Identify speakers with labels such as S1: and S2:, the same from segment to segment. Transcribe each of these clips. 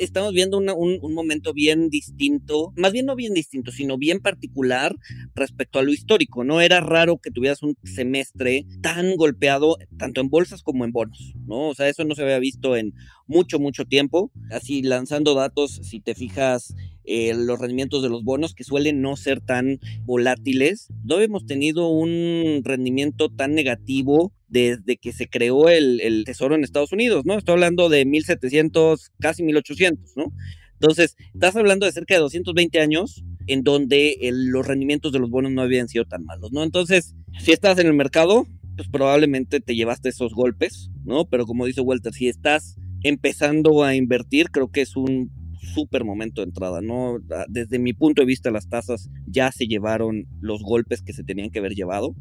S1: estamos viendo un, un, momento bien distinto, más bien no bien distinto, sino bien particular respecto a lo histórico. No era raro que tuvieras un semestre tan golpeado, tanto en bolsas como en bonos, ¿no? O sea, eso no se había visto en mucho, mucho tiempo. Así lanzando datos, si te fijas, eh, los rendimientos de los bonos que suelen no ser tan volátiles. No hemos tenido un rendimiento tan negativo desde que se creó el, el, tesoro en Estados Unidos, ¿no? Estoy hablando de 1700, casi 1800, ¿no? Entonces, estás hablando de cerca de 220 años en donde los rendimientos de los bonos no habían sido tan malos, ¿no? Entonces, si estás en el mercado, pues probablemente te llevaste esos golpes, ¿no? Pero como dice Walter, si estás empezando a invertir, creo que es un súper momento de entrada, ¿no? Ah, desde mi punto de vista, las tasas ya se llevaron los golpes que se tenían que haber llevado.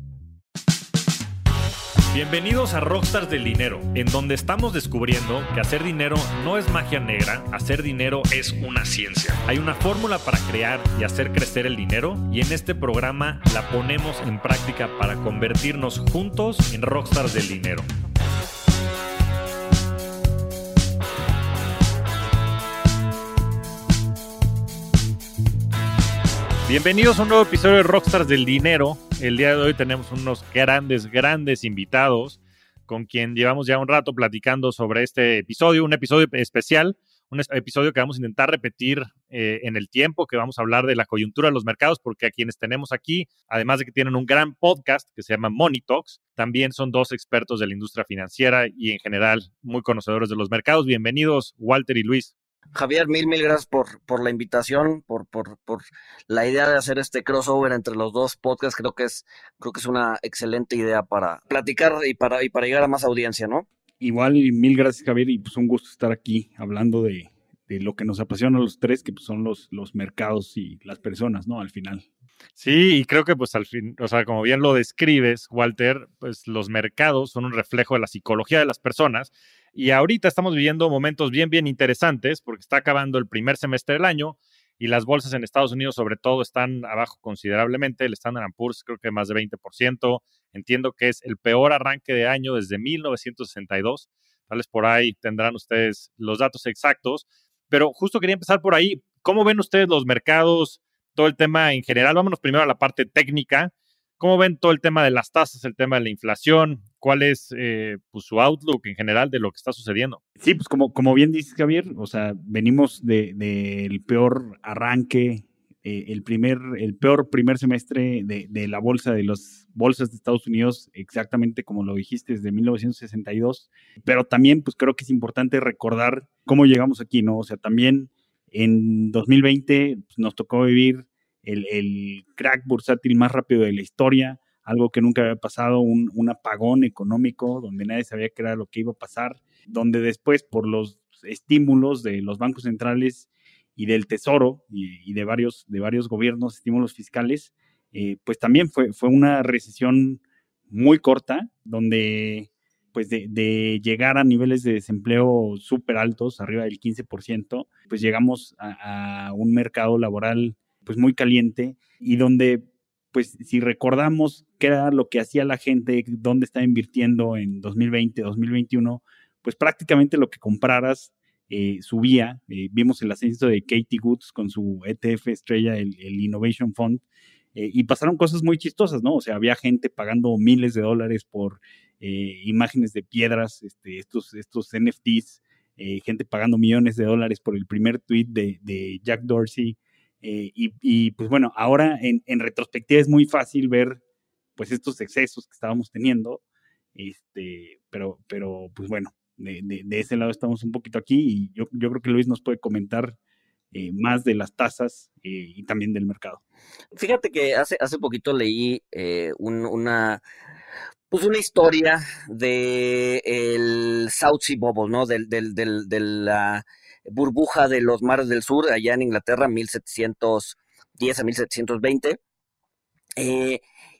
S2: Bienvenidos a Rockstars del Dinero, en donde estamos descubriendo que hacer dinero no es magia negra, hacer dinero es una ciencia. Hay una fórmula para crear y hacer crecer el dinero y en este programa la ponemos en práctica para convertirnos juntos en Rockstars del Dinero. Bienvenidos a un nuevo episodio de Rockstars del Dinero. El día de hoy tenemos unos grandes, grandes invitados con quien llevamos ya un rato platicando sobre este episodio, un episodio especial, un episodio que vamos a intentar repetir eh, en el tiempo, que vamos a hablar de la coyuntura de los mercados, porque a quienes tenemos aquí, además de que tienen un gran podcast que se llama Money Talks, también son dos expertos de la industria financiera y en general muy conocedores de los mercados. Bienvenidos, Walter y Luis.
S1: Javier, mil, mil gracias por, por la invitación, por, por, por, la idea de hacer este crossover entre los dos podcasts. Creo que es, creo que es una excelente idea para platicar y para, y para llegar a más audiencia, ¿no?
S3: Igual, mil gracias, Javier, y pues un gusto estar aquí hablando de, de lo que nos apasiona a los tres, que pues son los, los mercados y las personas, ¿no? Al final.
S2: Sí, y creo que pues al fin, o sea, como bien lo describes, Walter, pues los mercados son un reflejo de la psicología de las personas y ahorita estamos viviendo momentos bien, bien interesantes porque está acabando el primer semestre del año y las bolsas en Estados Unidos sobre todo están abajo considerablemente, el Standard Poor's creo que más de 20%, entiendo que es el peor arranque de año desde 1962, tal vez por ahí tendrán ustedes los datos exactos, pero justo quería empezar por ahí, ¿cómo ven ustedes los mercados, todo el tema en general? Vámonos primero a la parte técnica, ¿cómo ven todo el tema de las tasas, el tema de la inflación? cuál es eh, pues, su outlook en general de lo que está sucediendo.
S3: Sí, pues como, como bien dices, Javier, o sea, venimos del de, peor arranque, eh, el, primer, el peor primer semestre de, de, la bolsa, de las bolsas de Estados Unidos, exactamente como lo dijiste, desde 1962. Pero también, pues creo que es importante recordar cómo llegamos aquí, ¿no? O sea, también en 2020 pues, nos tocó vivir el, crack bursátil más rápido de la historia algo que nunca había pasado, un, apagón económico donde nadie sabía qué era lo que iba a pasar, donde después por los estímulos de los bancos centrales y del Tesoro y, de, varios, de varios gobiernos, estímulos fiscales, eh, pues también fue, fue una recesión muy corta, donde pues de, llegar a niveles de desempleo súper altos, arriba del 15%, pues llegamos a, un mercado laboral pues muy caliente y donde pues si recordamos qué era lo que hacía la gente, dónde estaba invirtiendo en 2020, 2021, pues prácticamente lo que compraras eh, subía. Eh, vimos el ascenso de Katie Goods con su ETF estrella, el, Innovation Fund, eh, y pasaron cosas muy chistosas, ¿no? O sea, había gente pagando miles de dólares por imágenes de piedras, este, estos, estos NFTs, gente pagando millones de dólares por el primer tweet de, de Jack Dorsey. Eh, y, pues bueno, ahora en, retrospectiva es muy fácil ver pues estos excesos que estábamos teniendo, este, pero, pero pues bueno, de, ese lado estamos un poquito aquí y yo, yo creo que Luis nos puede comentar eh, más de las tasas eh, y también del mercado.
S1: Fíjate que hace, hace poquito leí una, pues una historia de el South Sea Bubble, ¿no? Del, del, del, de la burbuja de los mares del sur, allá en Inglaterra, 1710 a 1720. Eh,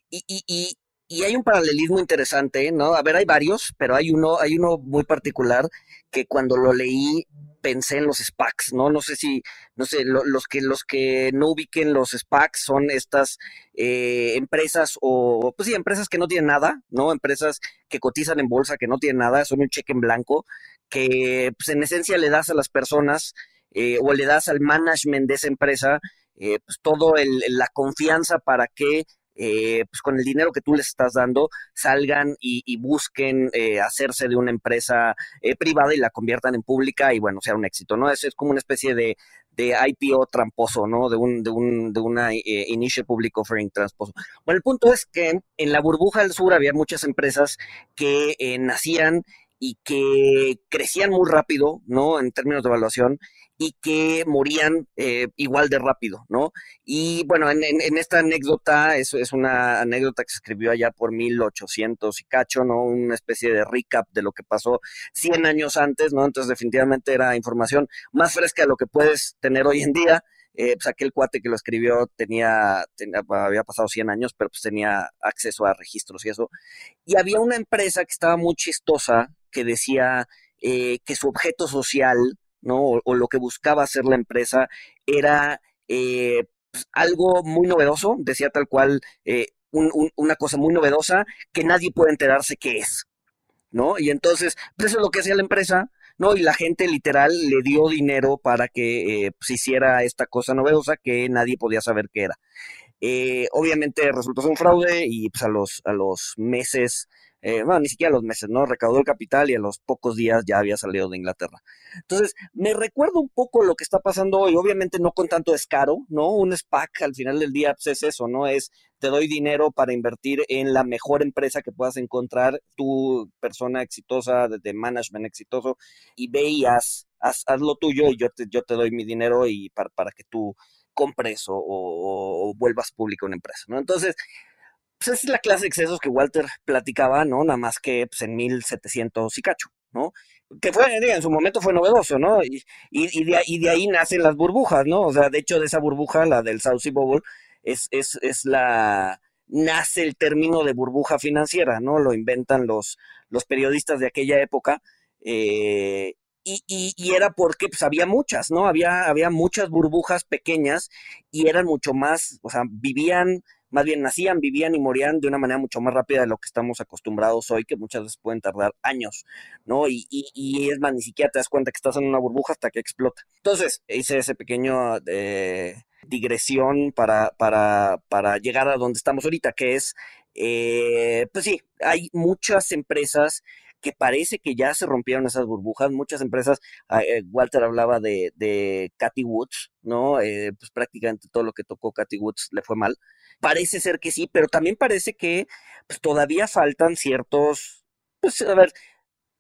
S1: y, y, y, hay un paralelismo interesante, ¿no? A ver, hay varios, pero hay uno, hay uno muy particular que cuando lo leí pensé en los SPACs, ¿no? No sé si, no sé, los, que, los que no ubiquen los SPACs son estas eh, empresas o, pues sí, empresas que no tienen nada, ¿no? Empresas que cotizan en bolsa, que no tienen nada, son un cheque en blanco, que pues, en esencia le das a las personas eh, o le das al management de esa empresa eh, pues todo la confianza para que eh, pues con el dinero que tú les estás dando salgan y, busquen hacerse de una empresa privada y la conviertan en pública y bueno, sea un éxito, ¿no? Eso es como una especie de, de IPO tramposo, ¿no? De un, de un, de una Initial Public Offering tramposo. Bueno, el punto es que en la burbuja del sur había muchas empresas que nacían y que crecían muy rápido, ¿no? En términos de evaluación y que morían eh, igual de rápido, ¿no? Y bueno, en, esta anécdota, es, es una anécdota que se escribió allá por 1800 y cacho, ¿no? Una especie de recap de lo que pasó 100 años antes, ¿no? Entonces definitivamente era información más fresca de lo que puedes tener hoy en día. Eh, pues aquel cuate que lo escribió tenía, tenía, había pasado 100 años, pero pues tenía acceso a registros y eso. Y había una empresa que estaba muy chistosa, que decía eh, que su objeto social, ¿no? O, lo que buscaba hacer la empresa era eh, pues, algo muy novedoso, decía tal cual, eh, una cosa muy novedosa que nadie puede enterarse qué es, ¿no? Y entonces, pues eso es lo que hacía la empresa, ¿no? Y la gente literal le dio dinero para que pues, hiciera esta cosa novedosa que nadie podía saber qué era. obviamente resultó ser un fraude y pues a los, a los meses eh, bueno, ni siquiera los meses, ¿no? Recaudó el capital y a los pocos días ya había salido de Inglaterra. Entonces, me recuerdo un poco lo que está pasando hoy, obviamente no con tanto descaro, ¿no? Un SPAC al final del día pues, es eso, ¿no? Es te doy dinero para invertir en la mejor empresa que puedas encontrar, tu persona exitosa, de, management exitoso, y ve y haz, lo tuyo y yo te, doy mi dinero y para, que tú compres o, o, o vuelvas público una empresa, ¿no? Entonces, pues esa es la clase de excesos que Walter platicaba, ¿no? Nada más que pues, en 1700 y cacho, ¿no? Que fue, en su momento fue novedoso, ¿no? Y, y, de, y, de, ahí nacen las burbujas, ¿no? O sea, de hecho, de esa burbuja, la del Sea Bubble, es, es, es la, nace el término de burbuja financiera, ¿no? Lo inventan los, los periodistas de aquella época. Eh, y, y, y, era porque pues, había muchas, ¿no? Había, había muchas burbujas pequeñas y eran mucho más, o sea, vivían más bien nacían, vivían y morían de una manera mucho más rápida de lo que estamos acostumbrados hoy, que muchas veces pueden tardar años, ¿no? Y, y, es más, ni siquiera te das cuenta que estás en una burbuja hasta que explota. Entonces, hice ese pequeño eh, digresión para, para, para llegar a donde estamos ahorita, que es, eh, pues sí, hay muchas empresas que parece que ya se rompieron esas burbujas. Muchas empresas, ah, eh, Walter hablaba de, de Cathy Woods, ¿no? pues prácticamente todo lo que tocó Cathy Woods le fue mal. Parece ser que sí, pero también parece que pues, todavía faltan ciertos, pues a ver,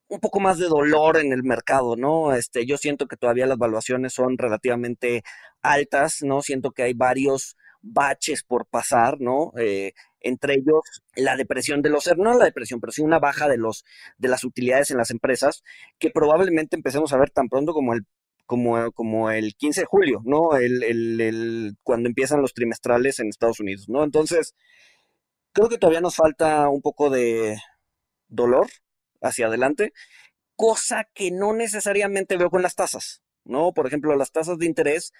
S1: un poco más de dolor en el mercado, ¿no? Este, yo siento que todavía las valuaciones son relativamente altas, ¿no? Siento que hay varios baches por pasar, ¿no? Eh, entre ellos la depresión de los, no la depresión, pero sí una baja de los, de las utilidades en las empresas, que probablemente empecemos a ver tan pronto como el como, como el 15 de julio, ¿no? El, el, cuando empiezan los trimestrales en Estados Unidos, ¿no? Entonces, creo que todavía nos falta un poco de dolor hacia adelante, cosa que no necesariamente veo con las tasas, ¿no? Por ejemplo, las tasas de interés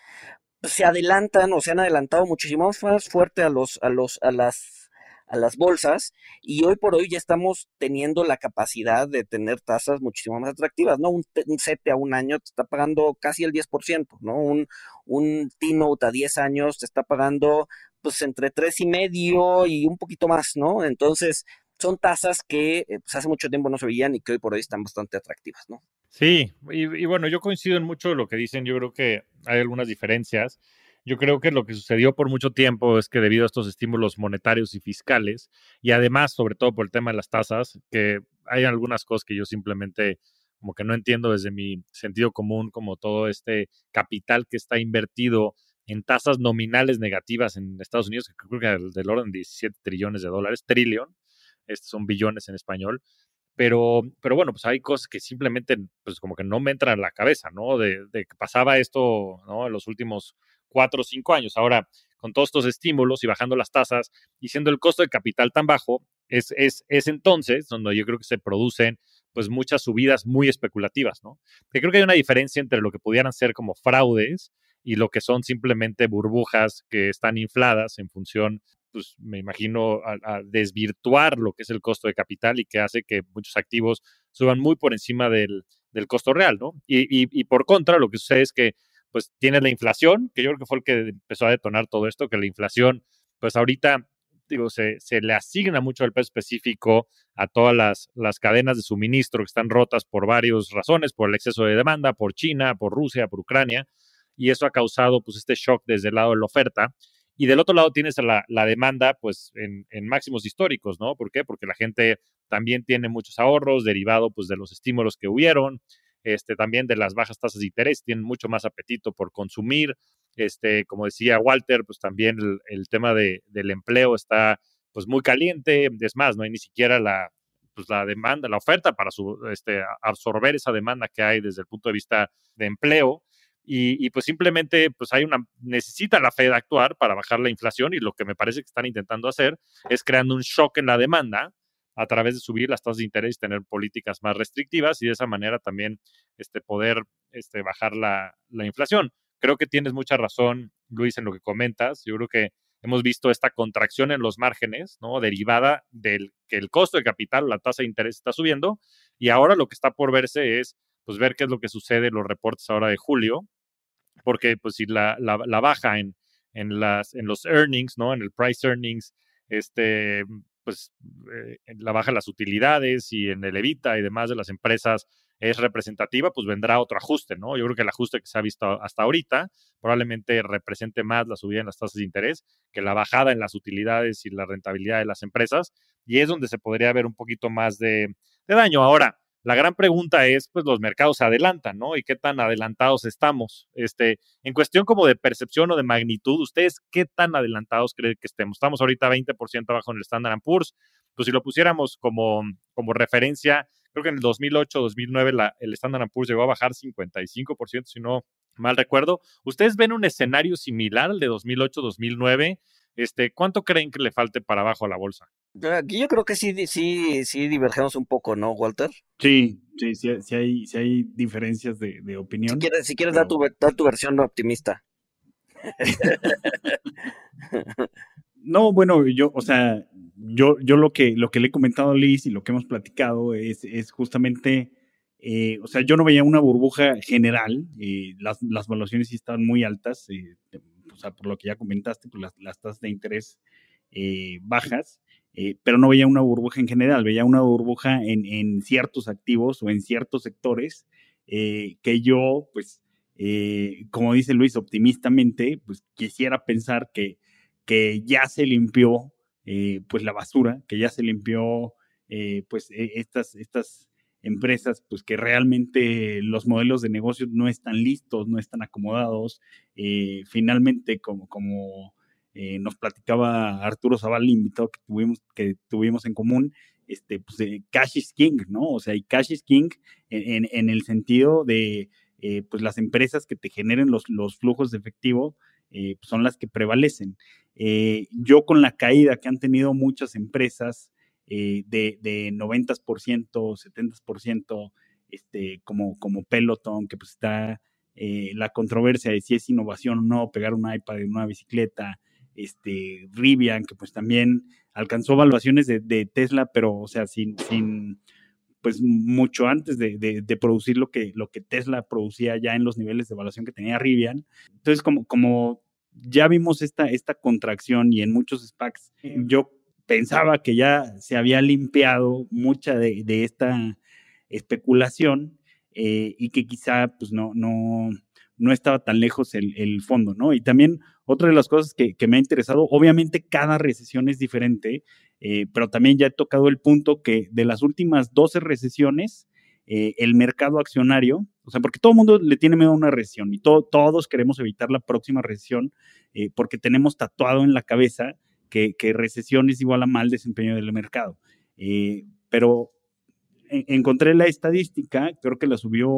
S1: se adelantan o se han adelantado muchísimo más fuerte a los, a los, a las a las bolsas y hoy por hoy ya estamos teniendo la capacidad de tener tasas muchísimo más atractivas, ¿no? Un, un a un año te está pagando casi el 10%, ¿no? Un, un T-Note a 10 años te está pagando pues entre tres y medio y un poquito más, ¿no? Entonces, son tasas que eh, pues, hace mucho tiempo no se veían y que hoy por hoy están bastante atractivas, ¿no?
S2: Sí, y, y bueno, yo coincido en mucho de lo que dicen, yo creo que hay algunas diferencias. Yo creo que lo que sucedió por mucho tiempo es que debido a estos estímulos monetarios y fiscales, y además, sobre todo por el tema de las tasas, que hay algunas cosas que yo simplemente como que no entiendo desde mi sentido común, como todo este capital que está invertido en tasas nominales negativas en Estados Unidos, que creo que del orden de 17 trillones de dólares, trillón, estos son billones en español, pero, pero bueno, pues hay cosas que simplemente, pues como que no me entran a la cabeza, ¿no? De, de que pasaba esto, ¿no? En los últimos cuatro o cinco años. Ahora, con todos estos estímulos y bajando las tasas y siendo el costo de capital tan bajo, es, es, es entonces donde yo creo que se producen pues muchas subidas muy especulativas, ¿no? Creo que hay una diferencia entre lo que pudieran ser como fraudes y lo que son simplemente burbujas que están infladas en función, pues me imagino, a, desvirtuar lo que es el costo de capital y que hace que muchos activos suban muy por encima del, del costo real, ¿no? Y, y por contra, lo que sucede es que pues tienes la inflación, que yo creo que fue el que empezó a detonar todo esto, que la inflación, pues ahorita, digo, se, se le asigna mucho el peso específico a todas las, las cadenas de suministro que están rotas por varias razones, por el exceso de demanda, por China, por Rusia, por Ucrania, y eso ha causado pues este shock desde el lado de la oferta. Y del otro lado tienes la, la demanda pues en, en, máximos históricos, ¿no? ¿Por qué? Porque la gente también tiene muchos ahorros derivado pues de los estímulos que hubieron, este, también de las bajas tasas de interés, tienen mucho más apetito por consumir. Este, como decía Walter, pues también el, tema de, del empleo está pues muy caliente. Es más, no hay ni siquiera la, pues, la demanda, la oferta para este, absorber esa demanda que hay desde el punto de vista de empleo. Y, y, pues simplemente pues hay una necesita la Fed actuar para bajar la inflación y lo que me parece que están intentando hacer es creando un shock en la demanda a través de subir las tasas de interés y tener políticas más restrictivas y de esa manera también este, poder este, bajar la, la inflación. Creo que tienes mucha razón, Luis, en lo que comentas. Yo creo que hemos visto esta contracción en los márgenes, ¿no? Derivada del que el costo de capital, la tasa de interés está subiendo y ahora lo que está por verse es, pues, ver qué es lo que sucede en los reportes ahora de julio, porque, pues, si la, la, la baja en, en, las, en los earnings, ¿no? En el price earnings, este, pues eh, en la baja de las utilidades y en el evita y demás de las empresas es representativa, pues vendrá otro ajuste, ¿no? Yo creo que el ajuste que se ha visto hasta ahorita probablemente represente más la subida en las tasas de interés que la bajada en las utilidades y la rentabilidad de las empresas, y es donde se podría ver un poquito más de, de daño. Ahora, la gran pregunta es, pues los mercados se adelantan, ¿no? ¿Y qué tan adelantados estamos? Este, en cuestión como de percepción o de magnitud, ¿ustedes qué tan adelantados creen que estemos? Estamos ahorita 20% abajo en el Standard Poor's. Pues si lo pusiéramos como, como referencia, creo que en el 2008, 2009 la, el Standard Poor's llegó a bajar 55%, si no mal recuerdo. ¿Ustedes ven un escenario similar al de 2008, 2009? Este, ¿Cuánto creen que le falte para abajo a la bolsa?
S1: Aquí yo creo que sí, sí, sí divergemos un poco, ¿no, Walter?
S3: Sí, sí, sí, hay, sí hay diferencias de, de opinión.
S1: Si quieres, si quieres pero... dar, tu, dar tu versión optimista.
S3: no, bueno, yo, o sea, yo, yo lo que, lo que le he comentado a Liz y lo que hemos platicado es, es justamente, eh, o sea, yo no veía una burbuja general, eh, las, las valuaciones sí estaban muy altas, eh, sea, por lo que ya comentaste, pues las, tasas de interés bajas, eh, pero no veía una burbuja en general, veía una burbuja en, en ciertos activos o en ciertos sectores eh, que yo, pues, eh, como dice Luis, optimistamente, pues quisiera pensar que, que ya se limpió, pues, la basura, que ya se limpió, pues, e, estas, estas empresas, pues, que realmente los modelos de negocio no están listos, no están acomodados, finalmente, como, como eh, nos platicaba Arturo Zaval, invitado que tuvimos, que tuvimos en común, este, pues, eh, Cash is King, ¿no? O sea, y Cash is King en, en el sentido de, eh, pues, las empresas que te generen los, los flujos de efectivo pues, son las que prevalecen. yo con la caída que han tenido muchas empresas de, de 90%, 70%, este, como, como Peloton, que pues está la controversia de si es innovación o no, pegar un iPad en una bicicleta, este, Rivian, que pues también alcanzó evaluaciones de, de Tesla, pero o sea, sin, sin pues mucho antes de, de, de, producir lo que, lo que Tesla producía ya en los niveles de evaluación que tenía Rivian. Entonces, como, como ya vimos esta, esta contracción y en muchos SPACs, yo pensaba que ya se había limpiado mucha de, esta especulación eh, y que quizá pues no, no, no estaba tan lejos el, fondo, ¿no? Y también otra de las cosas que, me ha interesado, obviamente cada recesión es diferente, eh, pero también ya he tocado el punto que de las últimas 12 recesiones, eh, el mercado accionario, o sea, porque todo el mundo le tiene miedo a una recesión y to todos queremos evitar la próxima recesión porque tenemos tatuado en la cabeza que, que, recesión es igual a mal desempeño del mercado. pero encontré la estadística, creo que la subió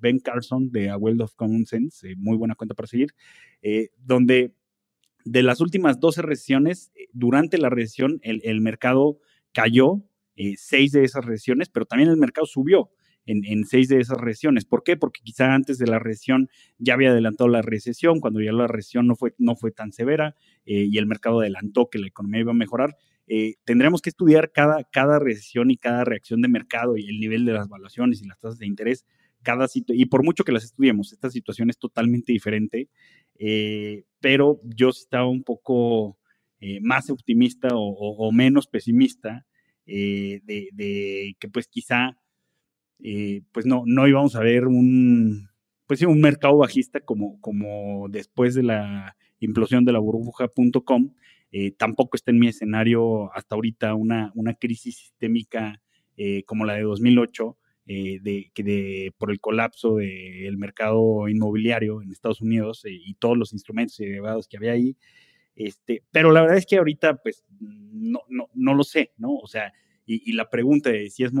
S3: Ben Carson de A World of Common Sense, eh, muy buena cuenta para seguir, eh, donde de las últimas 12 recesiones, eh, durante la recesión el, mercado cayó eh, seis de esas recesiones, pero también el mercado subió en, seis de esas recesiones. ¿Por qué? Porque quizá antes de la recesión ya había adelantado la recesión, cuando ya la recesión no fue, no fue tan severa eh, y el mercado adelantó que la economía iba a mejorar eh, tendremos que estudiar cada, cada recesión y cada reacción de mercado y el nivel de las valuaciones y las tasas de interés cada y por mucho que las estudiemos, esta situación es totalmente diferente, eh, pero yo estaba un poco eh, más optimista o, menos pesimista de, de, que pues quizá pues no, no íbamos a ver un, pues un mercado bajista como, como después de la implosión de la burbuja.com. Eh, tampoco está en mi escenario hasta ahorita una, una crisis sistémica eh, como la de 2008, eh, de, que de, por el colapso del mercado inmobiliario en Estados Unidos y todos los instrumentos y derivados que había ahí. Este, pero la verdad es que ahorita, pues, no, no, no lo sé, ¿no? O sea, y, la pregunta de si es,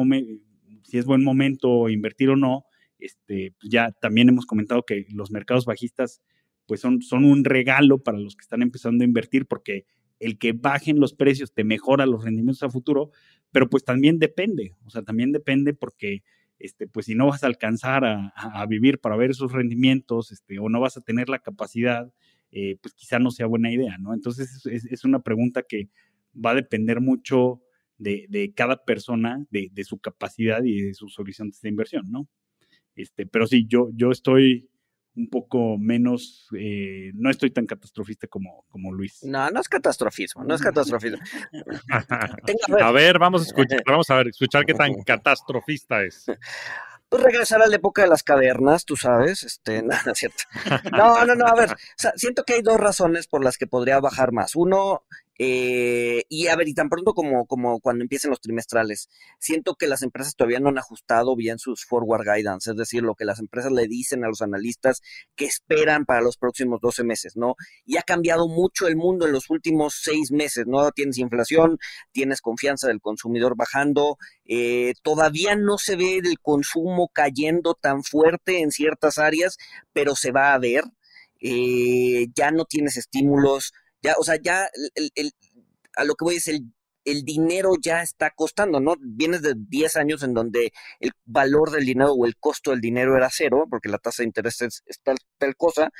S3: si es buen momento invertir o no, este, pues ya también hemos comentado que los mercados bajistas pues son, son un regalo para los que están empezando a invertir porque el que bajen los precios te mejora los rendimientos a futuro, pero pues también depende, o sea, también depende porque este, pues si no vas a alcanzar a, vivir para ver esos rendimientos este, o no vas a tener la capacidad, eh, pues quizá no sea buena idea, ¿no? Entonces es, es, una pregunta que va a depender mucho de, de cada persona, de, de, su capacidad y de sus horizontes de inversión, ¿no? Este, pero sí, yo, yo estoy un poco menos, eh, no estoy tan catastrofista como, como Luis.
S1: No, no es catastrofismo, no es catastrofismo.
S2: a, ver. vamos a escuchar, vamos a ver, escuchar qué tan catastrofista es.
S1: Pues regresar a la época de las cavernas, tú sabes, este, nada, cierto. No, no, no, a ver, siento que hay dos razones por las que podría bajar más. Uno, eh, y a ver, y tan pronto como, como cuando empiecen los trimestrales, siento que las empresas todavía no han ajustado bien sus forward guidance, es decir, lo que las empresas le dicen a los analistas que esperan para los próximos 12 meses, ¿no? Y ha cambiado mucho el mundo en los últimos seis meses, ¿no? Tienes inflación, tienes confianza del consumidor bajando, eh, todavía no se ve el consumo cayendo tan fuerte en ciertas áreas, pero se va a ver. Eh, ya no tienes estímulos, ya, o sea, ya el, a lo que voy es el, el dinero ya está costando, ¿no? Vienes de 10 años en donde el valor del dinero o el costo del dinero era cero, porque la tasa de interés es, tal, cosa,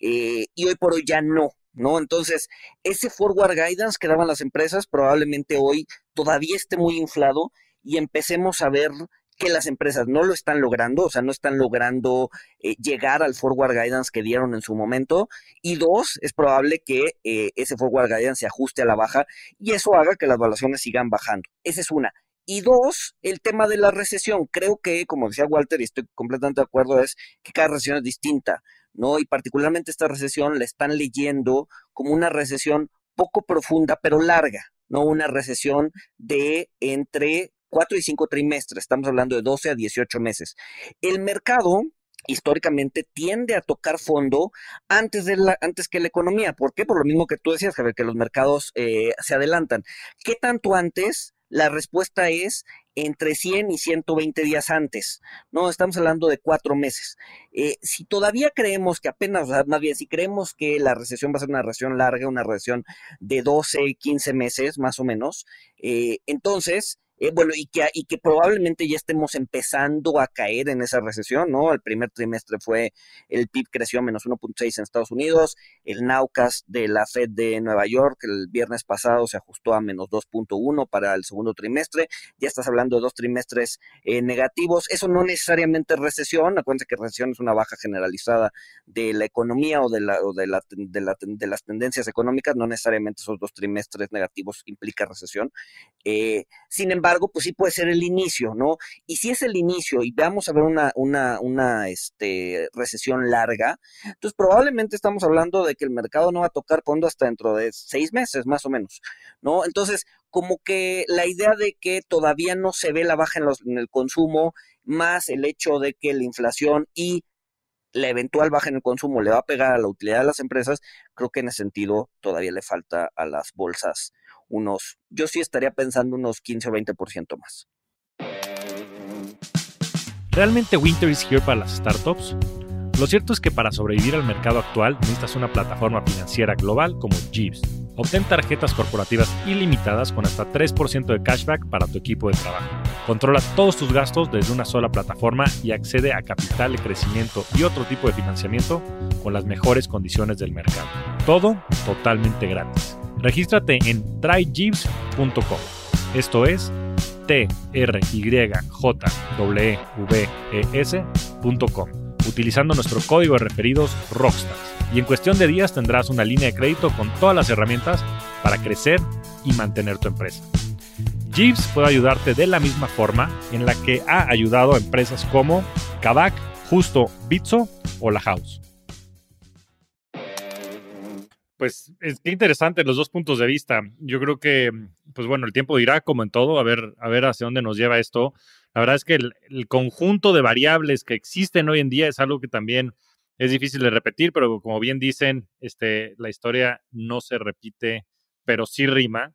S1: eh, y hoy por hoy ya no, ¿no? Entonces, ese forward guidance que daban las empresas probablemente hoy todavía esté muy inflado y empecemos a ver que las empresas no lo están logrando, o sea, no están logrando eh, llegar al forward guidance que dieron en su momento. Y dos, es probable que eh, ese forward guidance se ajuste a la baja y eso haga que las valuaciones sigan bajando. Esa es una. Y dos, el tema de la recesión. Creo que, como decía Walter, y estoy completamente de acuerdo, es que cada recesión es distinta, ¿no? Y particularmente esta recesión la están leyendo como una recesión poco profunda, pero larga, ¿no? Una recesión de entre cuatro y cinco trimestres, estamos hablando de 12 a 18 meses. El mercado históricamente tiende a tocar fondo antes, de la, antes que la economía. ¿Por qué? Por lo mismo que tú decías, Javier, que los mercados eh, se adelantan. ¿Qué tanto antes? La respuesta es entre 100 y 120 días antes. No, estamos hablando de cuatro meses. Eh, si todavía creemos que apenas, más bien, si creemos que la recesión va a ser una recesión larga, una recesión de 12, 15 meses más o menos, eh, entonces eh, bueno, y que, y que probablemente ya estemos empezando a caer en esa recesión, ¿no? El primer trimestre fue, el PIB creció menos 1.6 en Estados Unidos, el Naucas de la Fed de Nueva York el viernes pasado se ajustó a menos 2.1 para el segundo trimestre, ya estás hablando de dos trimestres eh, negativos, eso no necesariamente es recesión, acuérdense que recesión es una baja generalizada de la economía o de, la, o de, la, de, la, de las tendencias económicas, no necesariamente esos dos trimestres negativos implica recesión. Eh, sin embargo, pues sí puede ser el inicio, ¿no? Y si es el inicio y veamos a ver una, una, una este, recesión larga, entonces probablemente estamos hablando de que el mercado no va a tocar fondo hasta dentro de seis meses, más o menos, ¿no? Entonces, como que la idea de que todavía no se ve la baja en, los, en el consumo, más el hecho de que la inflación y la eventual baja en el consumo le va a pegar a la utilidad de las empresas, creo que en ese sentido todavía le falta a las bolsas unos, yo sí estaría pensando unos 15 o 20% más.
S2: ¿Realmente Winter is here para las startups? Lo cierto es que para sobrevivir al mercado actual necesitas una plataforma financiera global como Jeeves. Obtén tarjetas corporativas ilimitadas con hasta 3% de cashback para tu equipo de trabajo. Controla todos tus gastos desde una sola plataforma y accede a capital de crecimiento y otro tipo de financiamiento con las mejores condiciones del mercado. Todo totalmente gratis. Regístrate en tryjeeves.com. Esto es T R Y J W E S rockstars.com, utilizando nuestro código de referidos Rockstars. Y en cuestión de días tendrás una línea de crédito con todas las herramientas para crecer y mantener tu empresa. Jeeves puede ayudarte de la misma forma en la que ha ayudado a empresas como Kavak, Justo, Bitso o La House. Pues es interesante los dos puntos de vista. Yo creo que, pues bueno, el tiempo dirá como en todo, a ver, a ver hacia dónde nos lleva esto. La verdad es que el, conjunto de variables que existen hoy en día es algo que también es difícil de repetir, pero como bien dicen, este, la historia no se repite, pero sí rima.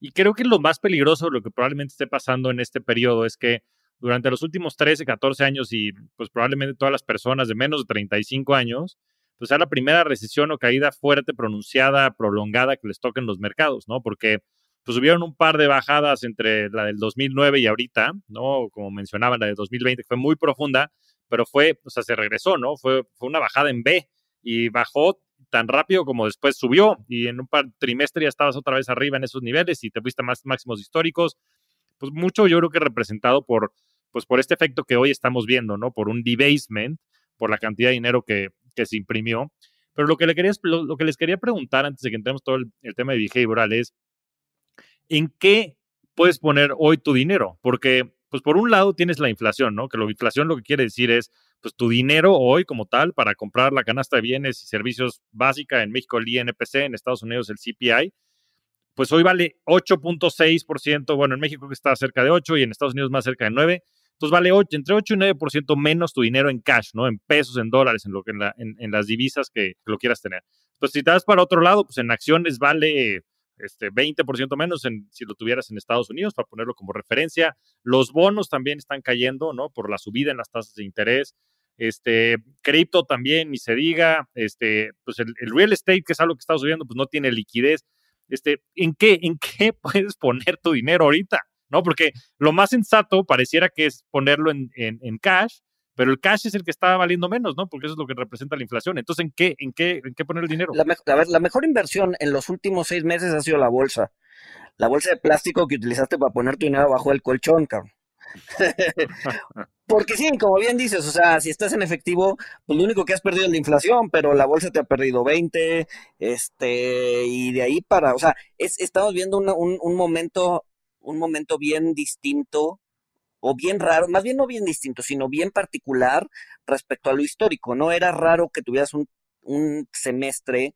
S2: Y creo que lo más peligroso, lo que probablemente esté pasando en este periodo es que durante los últimos 13, 14 años y pues probablemente todas las personas de menos de 35 años, pues sea la primera recesión o caída fuerte, pronunciada, prolongada que les toquen los mercados, ¿no? Porque pues hubieron un par de bajadas entre la del 2009 y ahorita, ¿no? Como mencionaban, la de 2020 fue muy profunda, pero fue, o sea, se regresó, ¿no? Fue, fue una bajada en B y bajó tan rápido como después subió y en un par trimestre ya estabas otra vez arriba en esos niveles y te fuiste a más máximos históricos. Pues mucho yo creo que representado por, pues por este efecto que hoy estamos viendo, ¿no? Por un debasement, por la cantidad de dinero que, que se imprimió. Pero lo que, les quería preguntar antes de que entremos todo el, tema de behavioral es, ¿en qué puedes poner hoy tu dinero? Porque, pues por un lado tienes la inflación, ¿no? Que la inflación lo que quiere decir es, pues tu dinero hoy como tal para comprar la canasta de bienes y servicios básica en México el INPC, en Estados Unidos el CPI, pues hoy vale 8.6%, bueno, en México está cerca de 8 y en Estados Unidos más cerca de 9. Entonces vale 8, entre 8 y 9% menos tu dinero en cash, ¿no? En pesos, en dólares, en, lo que, en, en, las divisas que, lo quieras tener. Pues si te das para otro lado, pues en acciones vale este, 20% menos en, si lo tuvieras en Estados Unidos, para ponerlo como referencia. Los bonos también están cayendo, ¿no? Por la subida en las tasas de interés. Este, cripto también, ni se diga. Este, pues el, real estate, que es algo que está subiendo, pues no tiene liquidez. Este, ¿en qué, en qué puedes poner tu dinero ahorita? ¿No? Porque lo más sensato pareciera que es ponerlo en, en, en cash pero el cash es el que está valiendo menos, ¿no? Porque eso es lo que representa la inflación. Entonces, ¿en qué, en qué, en qué poner el dinero?
S1: La, a ver, la mejor inversión en los últimos seis meses ha sido la bolsa. La bolsa de plástico que utilizaste para poner tu dinero bajo el colchón, cabrón. Porque sí, como bien dices, o sea, si estás en efectivo, pues lo único que has perdido es la inflación, pero la bolsa te ha perdido 20, este, y de ahí para, o sea, es, estamos viendo un, un momento, un momento bien distinto o bien raro, más bien no bien distinto, sino bien particular respecto a lo histórico. No era raro que tuvieras un, semestre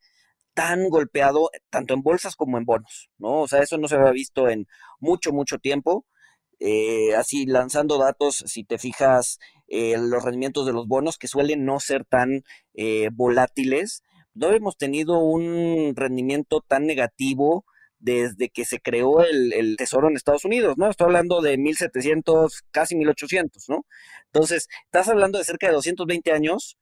S1: tan golpeado tanto en bolsas como en bonos, ¿no? O sea, eso no se había visto en mucho, mucho tiempo. Eh, así, lanzando datos, si te fijas, eh, los rendimientos de los bonos, que suelen no ser tan eh, volátiles, no hemos tenido un rendimiento tan negativo desde que se creó el, tesoro en Estados Unidos, ¿no? Estoy hablando de 1700, casi 1800, ¿no? Entonces, estás hablando de cerca de 220 años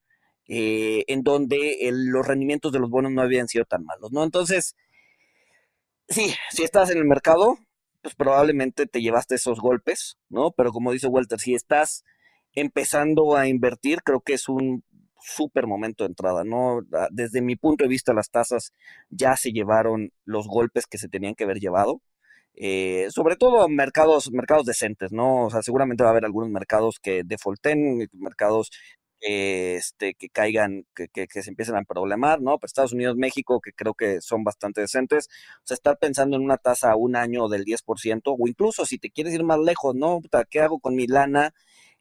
S1: eh, en donde los rendimientos de los bonos no habían sido tan malos, ¿no? Entonces, sí, si estás en el mercado, pues probablemente te llevaste esos golpes, ¿no? Pero como dice Walter, si estás empezando a invertir, creo que es un súper momento de entrada, ¿no? Ah, desde mi punto de vista, las tasas ya se llevaron los golpes que se tenían que haber llevado. Eh, sobre todo mercados, mercados decentes, ¿no? O sea, seguramente va a haber algunos mercados que defaulten, mercados este, que caigan, que, que, se empiecen a problemar, ¿no? Pero Estados Unidos, México, que creo que son bastante decentes. O sea, estar pensando en una tasa a un año del 10%, o incluso si te quieres ir más lejos, ¿no? ¿Qué hago con mi lana?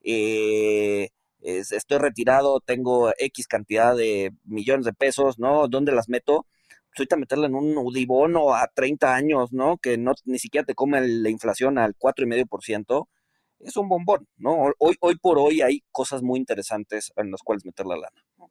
S1: Eh, estoy retirado, tengo X cantidad de millones de pesos, ¿no? ¿Dónde las meto? Pues ahorita meterla en un Udibono a 30 años, ¿no? Que no ni siquiera te come la inflación al 4,5%, es un bombón, ¿no? Hoy, hoy por hoy hay cosas muy interesantes en las cuales meter la lana.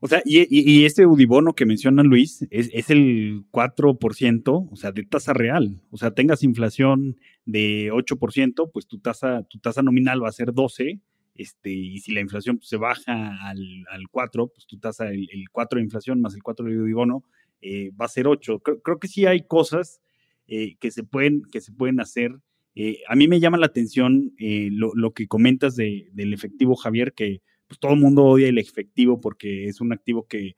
S3: O sea, y, y, este Udibono que menciona Luis es, es, el 4%, o sea, de tasa real. O sea, tengas inflación de 8%, pues tu tasa, tu tasa nominal va a ser 12 este, y si la inflación pues, se baja al, al, 4, pues tu tasa, el, el 4 de inflación más el 4 de Udibono, eh, va a ser 8. Creo, que sí hay cosas eh, que, se pueden, que se pueden hacer. Eh, a mí me llama la atención lo, lo, que comentas de, del efectivo, Javier, que pues, todo el mundo odia el efectivo porque es un activo que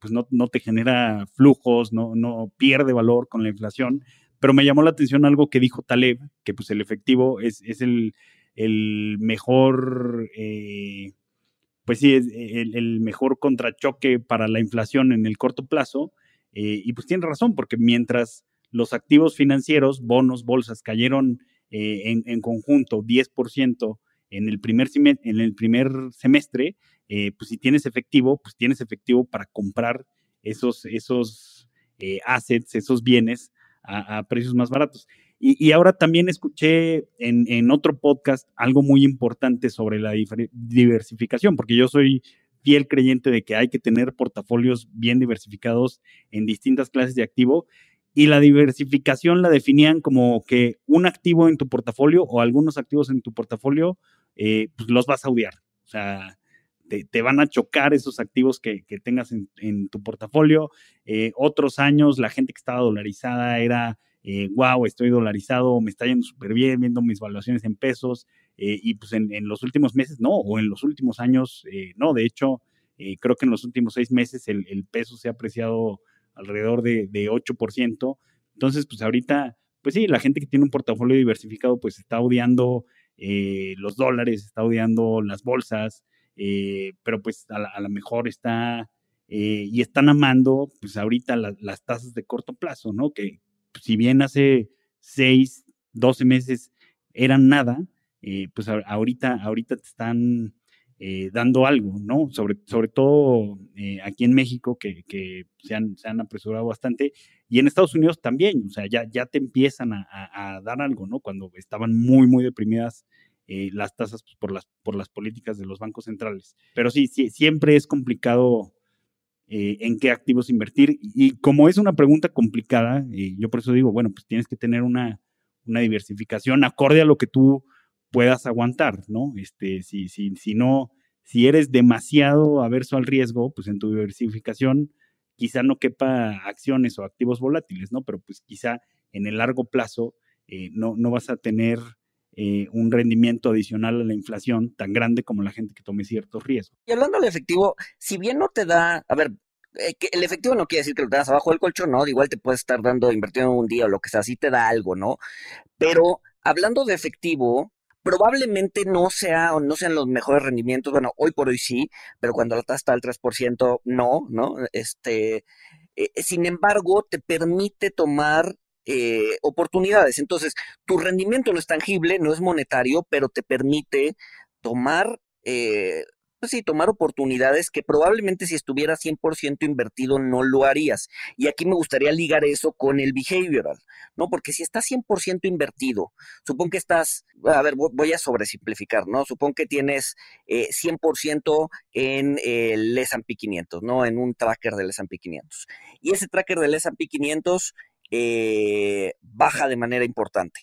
S3: pues no, no, te genera flujos, no, no pierde valor con la inflación. Pero me llamó la atención algo que dijo Taleb, que pues el efectivo es, es el, el mejor, eh, pues sí, es el, mejor contrachoque para la inflación en el corto plazo. Eh, y pues tiene razón, porque mientras los activos financieros, bonos, bolsas, cayeron en, en, conjunto 10% en el primer, en el primer semestre, pues si tienes efectivo, pues tienes efectivo para comprar esos, esos assets, esos bienes a, precios más baratos. Y, ahora también escuché en, otro podcast algo muy importante sobre la diversificación, porque yo soy fiel creyente de que hay que tener portafolios bien diversificados en distintas clases de activo. Y la diversificación la definían como que un activo en tu portafolio o algunos activos en tu portafolio, eh, pues los vas a odiar. O sea, te, van a chocar esos activos que, tengas en, tu portafolio. Eh, otros años la gente que estaba dolarizada era, wow, eh, estoy dolarizado, me está yendo súper bien, viendo mis valuaciones en pesos. Eh, y pues en, los últimos meses no, o en los últimos años no. De hecho, creo que en los últimos seis meses el, peso se ha apreciado alrededor de, de 8%. Entonces, pues ahorita, pues sí, la gente que tiene un portafolio diversificado, pues está odiando los dólares, está odiando las bolsas, eh, pero pues a lo mejor está eh, y están amando pues ahorita las tasas de corto plazo, ¿no? Que si bien hace 6, 12 meses eran nada, eh, pues ahorita, ahorita te están dando algo, ¿no? Sobre, sobre todo aquí en México, que, que se, han, se, han, apresurado bastante, y en Estados Unidos también, o sea, ya, ya te empiezan a, dar algo, ¿no? Cuando estaban muy, muy deprimidas eh, las tasas por, las, por las políticas de los bancos centrales. Pero sí siempre es complicado eh, en qué activos invertir. Y como es una pregunta complicada, eh, yo por eso digo, bueno, pues tienes que tener una, una diversificación acorde a lo que tú puedas aguantar, ¿no? Este, si, si, si no, si eres demasiado averso al riesgo, pues en tu diversificación quizá no quepa acciones o activos volátiles, ¿no? Pero pues quizá en el largo plazo no, no vas a tener eh, un rendimiento adicional a la inflación tan grande como la gente que tome ciertos riesgos.
S1: Y hablando del efectivo, si bien no te da, a ver, eh, el efectivo no quiere decir que lo tengas abajo del colchón, ¿no? Igual te puedes estar dando, invirtiendo un día o lo que sea, sí te da algo, ¿no? Pero hablando de efectivo, probablemente no sea no sean los mejores rendimientos, bueno, hoy por hoy sí, pero cuando la tasa está al 3%, no, ¿no? Este, eh, sin embargo, te permite tomar eh, oportunidades. Entonces, tu rendimiento no es tangible, no es monetario, pero te permite tomar, eh, pues sí, tomar oportunidades que probablemente si estuvieras 100% invertido no lo harías. Y aquí me gustaría ligar eso con el behavioral, ¿no? Porque si estás 100% invertido, supón que estás, a ver, voy a sobresimplificar, ¿no? Supón que tienes 100% eh, en el S&P 500, ¿no? En un tracker del S&P 500. Y ese tracker del S&P 500 eh, baja de manera importante,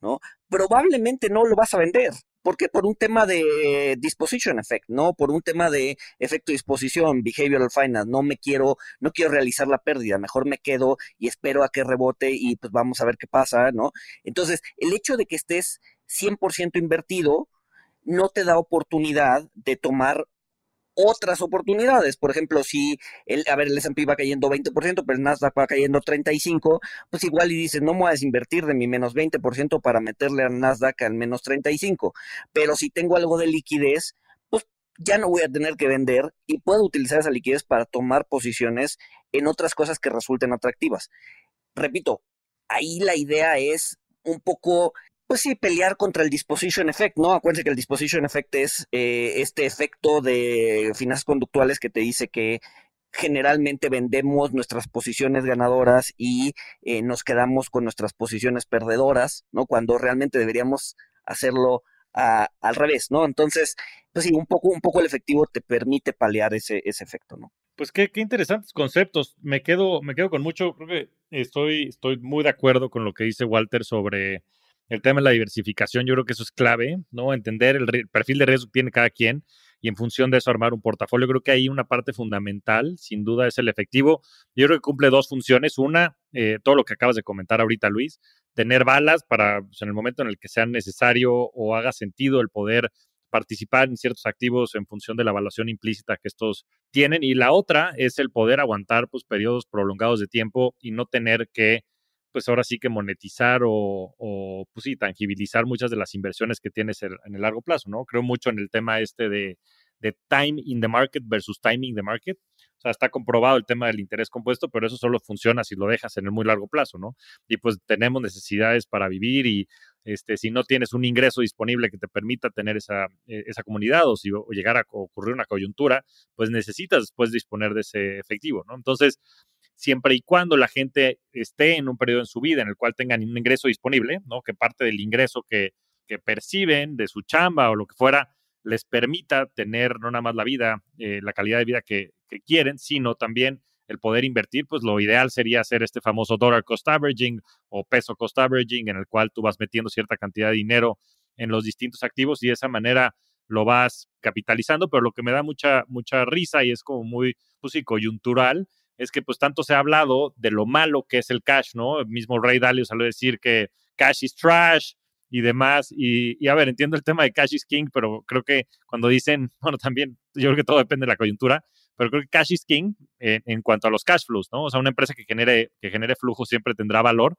S1: ¿no? Probablemente no lo vas a vender, porque por un tema de disposition effect, ¿no? Por un tema de efecto disposición, behavioral finance, no me quiero, no quiero realizar la pérdida, mejor me quedo y espero a que rebote y pues vamos a ver qué pasa, ¿no? Entonces, el hecho de que estés 100% invertido no te da oportunidad de tomar otras oportunidades. Por ejemplo, si el, a ver, el S&P va cayendo 20%, pero el Nasdaq va cayendo 35%, pues igual y dices, no me voy a desinvertir de mi menos 20% para meterle al Nasdaq al menos 35%. Pero si tengo algo de liquidez, pues ya no voy a tener que vender y puedo utilizar esa liquidez para tomar posiciones en otras cosas que resulten atractivas. Repito, ahí la idea es un poco pues sí, pelear contra el disposition effect, ¿no? Acuérdense que el disposition effect es eh, este efecto de finanzas conductuales que te dice que generalmente vendemos nuestras posiciones ganadoras y eh, nos quedamos con nuestras posiciones perdedoras, ¿no? Cuando realmente deberíamos hacerlo al revés, ¿no? Entonces, pues sí, un poco, un poco el efectivo te permite paliar ese, ese efecto, ¿no?
S2: Pues qué, qué, interesantes conceptos. Me quedo, me quedo con mucho, creo que estoy, estoy muy de acuerdo con lo que dice Walter sobre el tema de la diversificación, yo creo que eso es clave, ¿no? Entender el perfil de riesgo que tiene cada quien y en función de eso armar un portafolio. Creo que ahí una parte fundamental, sin duda, es el efectivo. Yo creo que cumple dos funciones. Una, eh, todo lo que acabas de comentar ahorita, Luis, tener balas para pues, en el momento en el que sea necesario o haga sentido el poder participar en ciertos activos en función de la evaluación implícita que estos tienen. Y la otra es el poder aguantar pues, periodos prolongados de tiempo y no tener que pues ahora sí que monetizar o, o, pues tangibilizar muchas de las inversiones que tienes en el largo plazo, ¿no? Creo mucho en el tema este de, time in the market versus timing the market. O sea, está comprobado el tema del interés compuesto, pero eso solo funciona si lo dejas en el muy largo plazo, ¿no? Y pues tenemos necesidades para vivir y este, si no tienes un ingreso disponible que te permita tener esa, e, esa comunidad o si o llegar a ocurrir una coyuntura, pues necesitas después disponer de ese efectivo, ¿no? Entonces, siempre y cuando la gente esté en un periodo en su vida en el cual tengan un ingreso disponible, ¿no? Que parte del ingreso que, perciben de su chamba o lo que fuera, les permita tener no nada más la vida, eh, la calidad de vida que, quieren, sino también el poder invertir, pues lo ideal sería hacer este famoso dollar cost averaging o peso cost averaging, en el cual tú vas metiendo cierta cantidad de dinero en los distintos activos y de esa manera lo vas capitalizando, pero lo que me da mucha, mucha risa y es como muy, pues coyuntural, es que pues tanto se ha hablado de lo malo que es el cash, ¿no? El mismo Ray Dalio salió a decir que cash is trash, y demás. Y, a ver, entiendo el tema de Cash is King, pero creo que cuando dicen, bueno, también yo creo que todo depende de la coyuntura, pero creo que Cash is King en cuanto a los cash flows, ¿no? O sea, una empresa que genere, que genere flujo siempre tendrá valor,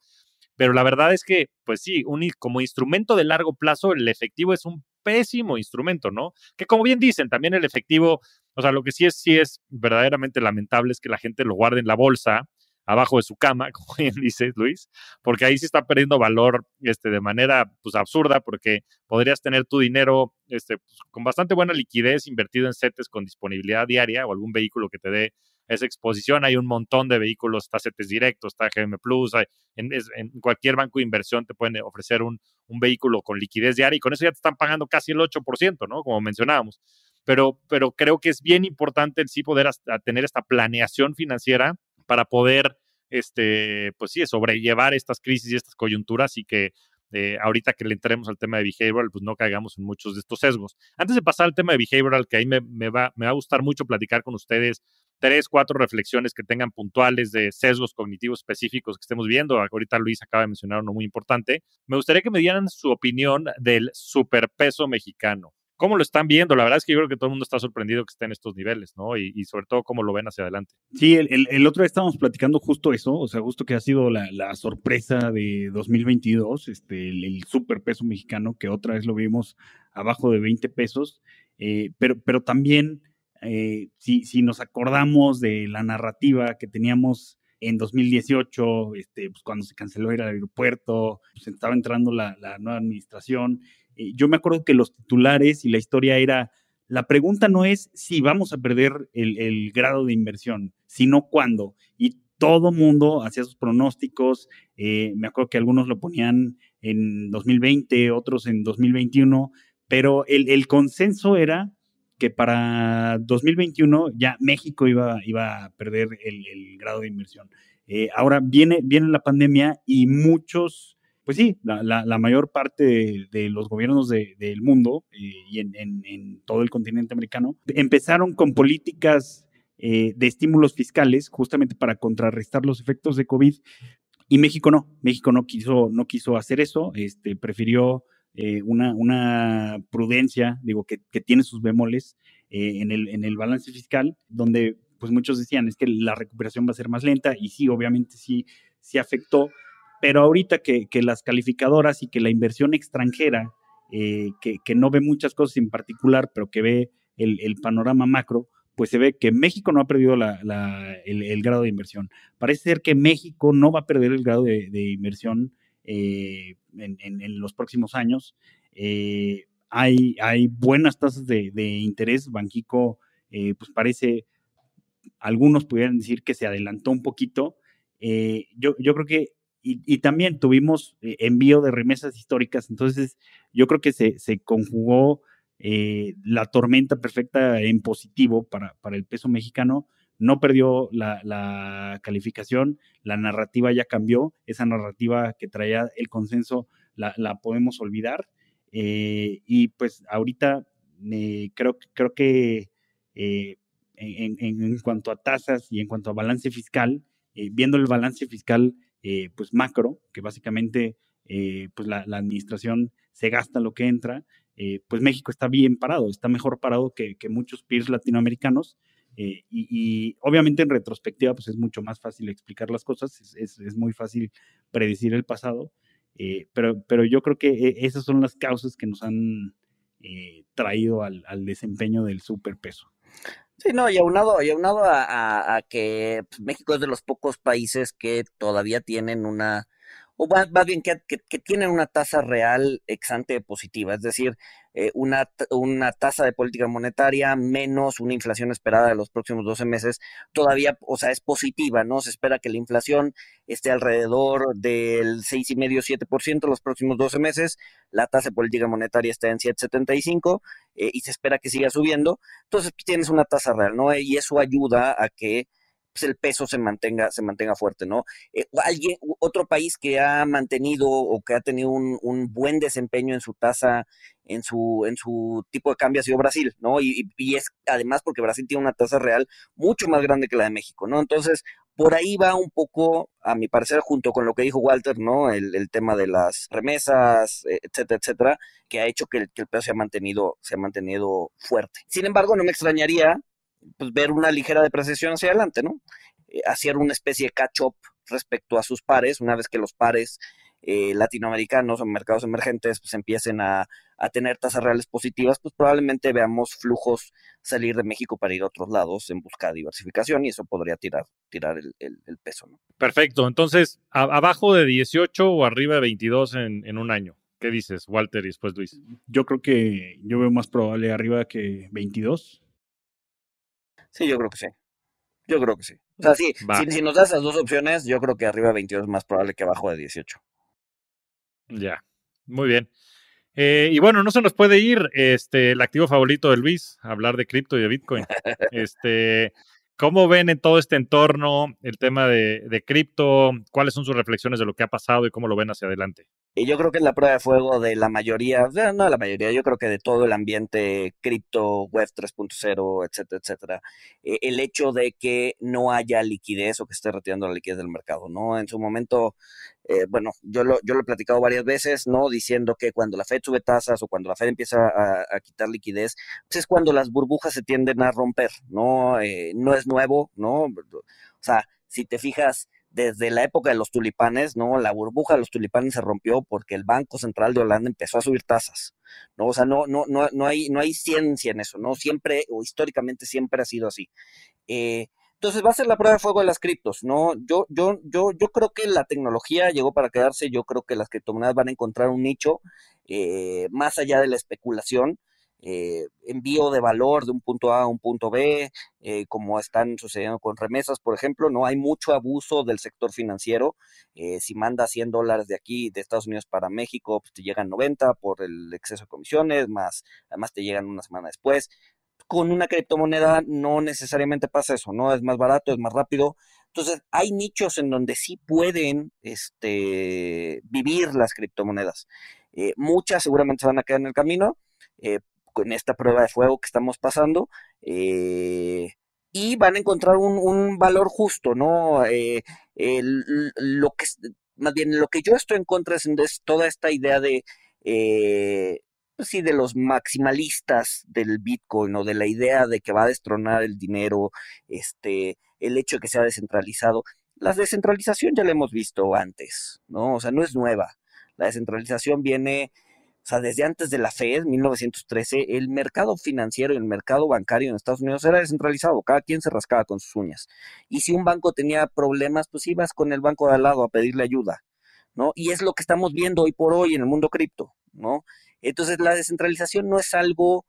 S2: pero la verdad es que, pues sí, un, como instrumento de largo plazo, el efectivo es un pésimo instrumento, ¿no? Que como bien dicen, también el efectivo, o sea, lo que sí es, sí es verdaderamente lamentable es que la gente lo guarde en la bolsa, abajo de su cama, como bien dice Luis, porque ahí sí está perdiendo valor este, de manera pues, absurda, porque podrías tener tu dinero este, pues, con bastante buena liquidez invertido en CETES con disponibilidad diaria o algún vehículo que te dé esa exposición. Hay un montón de vehículos, está CETES Directo, está GM Plus, en, cualquier banco de inversión te pueden ofrecer un, un, vehículo con liquidez diaria y con eso ya te están pagando casi el 8%, ¿no? Como mencionábamos. Pero, pero creo que es bien importante el sí poder tener esta planeación financiera para poder, este, pues sí, sobrellevar estas crisis y estas coyunturas y que eh, ahorita que le entremos al tema de behavioral, pues no caigamos en muchos de estos sesgos. Antes de pasar al tema de behavioral, que ahí me, va, me va a gustar mucho platicar con ustedes tres, cuatro reflexiones que tengan puntuales de sesgos cognitivos específicos que estemos viendo. Ahorita Luis acaba de mencionar uno muy importante. Me gustaría que me dieran su opinión del superpeso mexicano. ¿Cómo lo están viendo? La verdad es que yo creo que todo el mundo está sorprendido que esté en estos niveles, ¿no? Y, sobre todo cómo lo ven hacia adelante.
S3: Sí, el, otro día estábamos platicando justo eso, o sea, justo que ha sido la, sorpresa de 2022, este, el, superpeso mexicano, que otra vez lo vimos abajo de 20 pesos, eh, pero, pero también, eh, si, si nos acordamos de la narrativa que teníamos en 2018, este, pues cuando se canceló el aeropuerto, pues estaba entrando la, nueva administración eh, yo me acuerdo que los titulares y la historia era, la pregunta no es si vamos a perder el, grado de inversión, sino cuándo. Y todo mundo hacía sus pronósticos. Eh, me acuerdo que algunos lo ponían en 2020, otros en 2021, pero el, consenso era que para 2021 ya México iba, iba a perder el, grado de inversión. Eh, ahora viene, viene la pandemia y muchos pues sí, la, mayor parte de, los gobiernos del mundo eh, y en, todo el continente americano empezaron con políticas eh, de estímulos fiscales justamente para contrarrestar los efectos de COVID y México no, México no quiso, no quiso hacer eso, este, prefirió eh, una, una, prudencia, digo, que, tiene sus bemoles en, el, en el balance fiscal, donde pues muchos decían es que la recuperación va a ser más lenta y sí, obviamente sí, sí afectó, pero ahorita que, las calificadoras y que la inversión extranjera, eh, que, no ve muchas cosas en particular, pero que ve el, panorama macro, pues se ve que México no ha perdido el, grado de inversión. Parece ser que México no va a perder el grado de, inversión eh, en, los próximos años. Eh, hay, hay, buenas tasas de, interés. Banquico, pues parece, algunos pudieran decir que se adelantó un poquito. yo, yo creo que y, también tuvimos eh, envío de remesas históricas, entonces yo creo que se, conjugó eh, la tormenta perfecta en positivo para el peso mexicano, no perdió la, calificación, la narrativa ya cambió, esa narrativa que traía el consenso la, podemos olvidar, eh, y pues ahorita creo, creo que en, en, cuanto a tasas y en cuanto a balance fiscal, viendo el balance fiscal eh, pues macro, que básicamente eh, pues la, administración se gasta lo que entra, eh, pues México está bien parado, está mejor parado que, muchos peers latinoamericanos. Eh, y, obviamente en retrospectiva, pues es mucho más fácil explicar las cosas, es, es, muy fácil predecir el pasado, eh, pero, pero yo creo que eh, esas son las causas que nos han traído al, al, desempeño del superpeso.
S1: Sí, no, y aunado, y aunado a, a, que pues, México es de los pocos países que todavía tienen una o más, bien que, tienen una tasa real exante positiva, es decir, eh, una, una tasa de política monetaria menos una inflación esperada de los próximos 12 meses, todavía, o sea, es positiva, ¿no? Se espera que la inflación esté alrededor del 6,5-7% los próximos 12 meses, la tasa de política monetaria está en 7,75 eh, y se espera que siga subiendo, entonces pues, tienes una tasa real, ¿no? Y eso ayuda a que pues el peso se mantenga, se mantenga fuerte, ¿no? Eh, alguien, otro país que ha mantenido o que ha tenido un, buen desempeño en su tasa, en su, en su tipo de cambio ha sido Brasil, ¿no? Y, y, es además porque Brasil tiene una tasa real mucho más grande que la de México, ¿no? Entonces, por ahí va un poco, a mi parecer, junto con lo que dijo Walter, ¿no? El, tema de las remesas, eh, etcétera, etcétera, que ha hecho que el, que el peso se ha mantenido, se ha mantenido fuerte. Sin embargo, no me extrañaría pues, ver una ligera depreciación hacia adelante, ¿no? Eh, hacer una especie de catch-up respecto a sus pares, una vez que los pares eh, latinoamericanos o mercados emergentes pues empiecen a, tener tasas reales positivas, pues probablemente veamos flujos salir de México para ir a otros lados en busca de diversificación y eso podría tirar, tirar el, peso. ¿no?
S2: Perfecto, entonces, abajo de 18 o arriba de 22 en, en un año. ¿Qué dices, Walter, y después Luis?
S3: Yo creo que yo veo más probable arriba que 22.
S1: Sí, yo creo que sí. Yo creo que sí. O sea, sí, si, nos das esas dos opciones, yo creo que arriba de 22 es más probable que abajo de 18.
S2: Ya, muy bien. Eh, y bueno, no se nos puede ir este, el activo favorito de Luis, hablar de cripto y de Bitcoin. este, ¿Cómo ven en todo este entorno el tema de, de cripto? ¿Cuáles son sus reflexiones de lo que ha pasado y cómo lo ven hacia adelante?
S1: Y yo creo que es la prueba de fuego de la mayoría, no de la mayoría, yo creo que de todo el ambiente cripto, web 3.0, etcétera, etcétera, eh, el hecho de que no haya liquidez o que esté retirando la liquidez del mercado, ¿no? En su momento, eh, bueno, yo lo, yo lo he platicado varias veces, ¿no? Diciendo que cuando la Fed sube tasas o cuando la Fed empieza a, quitar liquidez, pues es cuando las burbujas se tienden a romper, ¿no? Eh, no es nuevo, ¿no? O sea, si te fijas, desde la época de los tulipanes, ¿no? La burbuja de los tulipanes se rompió porque el Banco Central de Holanda empezó a subir tasas, ¿no? O sea, no, no, no, no, hay, no hay ciencia en eso, ¿no? Siempre, o históricamente siempre ha sido así. Eh, entonces va a ser la prueba de fuego de las criptos, ¿no? Yo, yo, yo, yo creo que la tecnología llegó para quedarse, yo creo que las criptomonedas van a encontrar un nicho eh, más allá de la especulación, eh, envío de valor de un punto A a un punto B, eh, como están sucediendo con remesas, por ejemplo, no hay mucho abuso del sector financiero. Eh, si manda 100 dólares de aquí, de Estados Unidos para México, pues te llegan 90 por el exceso de comisiones, más además te llegan una semana después. Con una criptomoneda no necesariamente pasa eso, ¿no? Es más barato, es más rápido. Entonces, hay nichos en donde sí pueden este, vivir las criptomonedas. muchas seguramente se van a quedar en el camino, con esta prueba de fuego que estamos pasando. Eh, y van a encontrar un, valor justo, ¿no? Eh, lo que, más bien, lo que yo estoy en contra es, toda esta idea de, eh, pues sí, de los maximalistas del Bitcoin o de la idea de que va a destronar el dinero, este, el hecho de que sea descentralizado. La descentralización ya la hemos visto antes, ¿no? O sea, no es nueva. La descentralización viene o sea, desde antes de la Fed, 1913, el mercado financiero y el mercado bancario en Estados Unidos era descentralizado, cada quien se rascaba con sus uñas. Y si un banco tenía problemas, pues ibas con el banco de al lado a pedirle ayuda, ¿no? Y es lo que estamos viendo hoy por hoy en el mundo cripto, ¿no? Entonces, la descentralización no es algo, o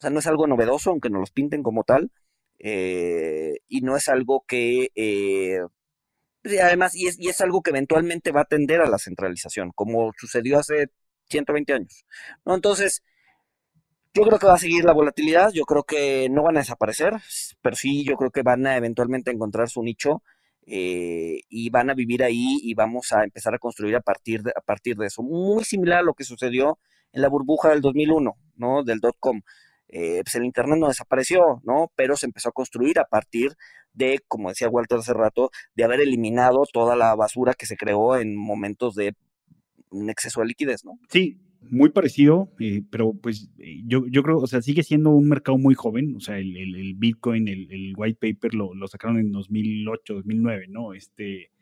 S1: sea, no es algo novedoso, aunque nos los pinten como tal, eh, y no es algo que... Eh, además, y es, y es algo que eventualmente va a tender a la centralización, como sucedió hace 120 años. ¿no? Entonces, yo creo que va a seguir la volatilidad, yo creo que no van a desaparecer, pero sí yo creo que van a eventualmente encontrar su nicho eh, y van a vivir ahí y vamos a empezar a construir a partir, de, a partir de eso. Muy similar a lo que sucedió en la burbuja del 2001, ¿no? Del dot-com. Eh, pues el Internet no desapareció, ¿no? Pero se empezó a construir a partir de, como decía Walter hace rato, de haber eliminado toda la basura que se creó en momentos de un exceso de liquidez, ¿no?
S3: Sí, Muy parecido, eh, pero pues eh, yo, yo creo, o sea, sigue siendo un mercado muy joven, o sea, el, el, Bitcoin, el, white paper lo, lo, sacaron en 2008, 2009, ¿no? Este,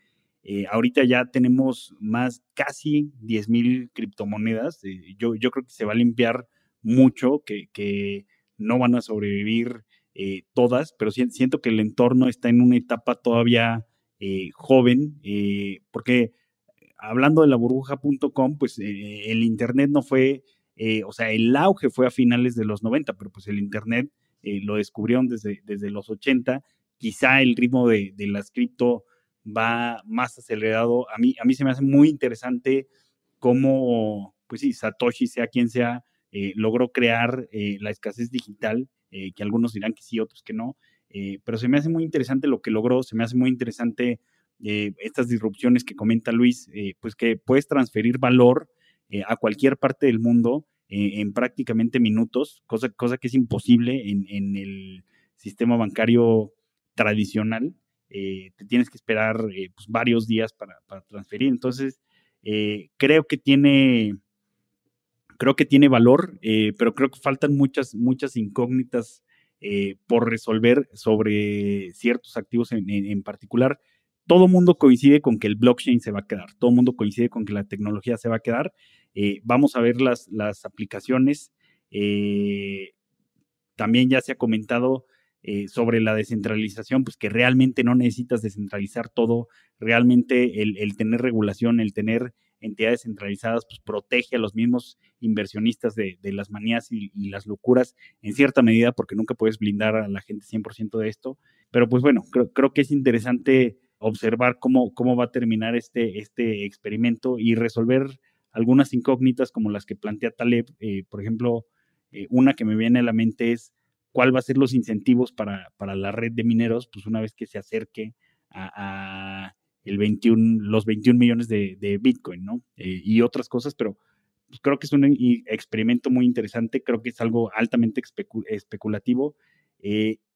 S3: eh, ahorita ya tenemos más, casi 10 mil criptomonedas, yo, yo creo que se va a limpiar mucho, que, que no van a sobrevivir todas, pero siento que el entorno está en una etapa todavía joven, porque hablando de la burbuja.com, pues eh, el Internet no fue, eh, o sea, el auge fue a finales de los 90, pero pues el Internet eh, lo descubrieron desde, desde los 80. Quizá el ritmo de, de las cripto va más acelerado. A mí, a mí se me hace muy interesante cómo, pues sí, Satoshi, sea quien sea, logró crear la escasez digital, que algunos dirán que sí, otros que no. pero se me hace muy interesante lo que logró, se me hace muy interesante eh, estas disrupciones que comenta Luis, eh, pues que puedes transferir valor eh, a cualquier parte del mundo en prácticamente minutos, cosa, cosa que es imposible en, el sistema bancario tradicional. te tienes que esperar pues, varios días para, transferir. Entonces, creo que tiene creo que tiene valor, pero creo que faltan muchas, muchas incógnitas por resolver sobre ciertos activos en, particular todo mundo coincide con que el blockchain se va a quedar, todo mundo coincide con que la tecnología se va a quedar. Eh, vamos a ver las, las aplicaciones. Eh, también ya se ha comentado eh, sobre la descentralización, pues que realmente no necesitas descentralizar todo, realmente el, tener regulación, el tener entidades centralizadas, pues protege a los mismos inversionistas de, las manías y, las locuras en cierta medida, porque nunca puedes blindar a la gente 100% de esto. Pero pues bueno, creo, creo que es interesante observar cómo, cómo va a terminar este, este experimento y resolver algunas incógnitas como las que plantea Taleb. Eh, por ejemplo, eh, una que me viene a la mente es cuál va a ser los incentivos para, para la red de mineros, pues una vez que se acerque a, el 21, los 21 millones de, Bitcoin, ¿no? Eh, y otras cosas, pero pues, creo que es un experimento muy interesante, creo que es algo altamente especulativo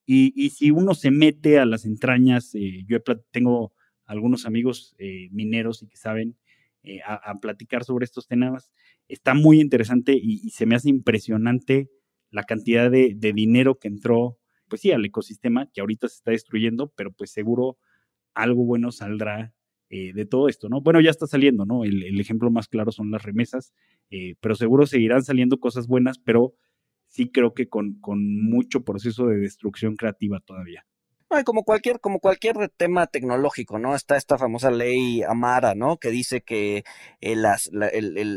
S3: y, si uno se mete a las entrañas, eh, yo tengo algunos amigos eh, mineros y que saben eh, a, platicar sobre estos temas, está muy interesante y, se me hace impresionante la cantidad de, dinero que entró, pues sí, al ecosistema que ahorita se está destruyendo, pero pues seguro algo bueno saldrá de todo esto, ¿no? Bueno, ya está saliendo, ¿no? El, ejemplo más claro son las remesas, pero seguro seguirán saliendo cosas buenas, pero sí creo que con, mucho proceso de destrucción creativa todavía.
S1: como cualquier, como cualquier tema tecnológico, ¿no? Está esta famosa ley Amara, ¿no? Que dice que el,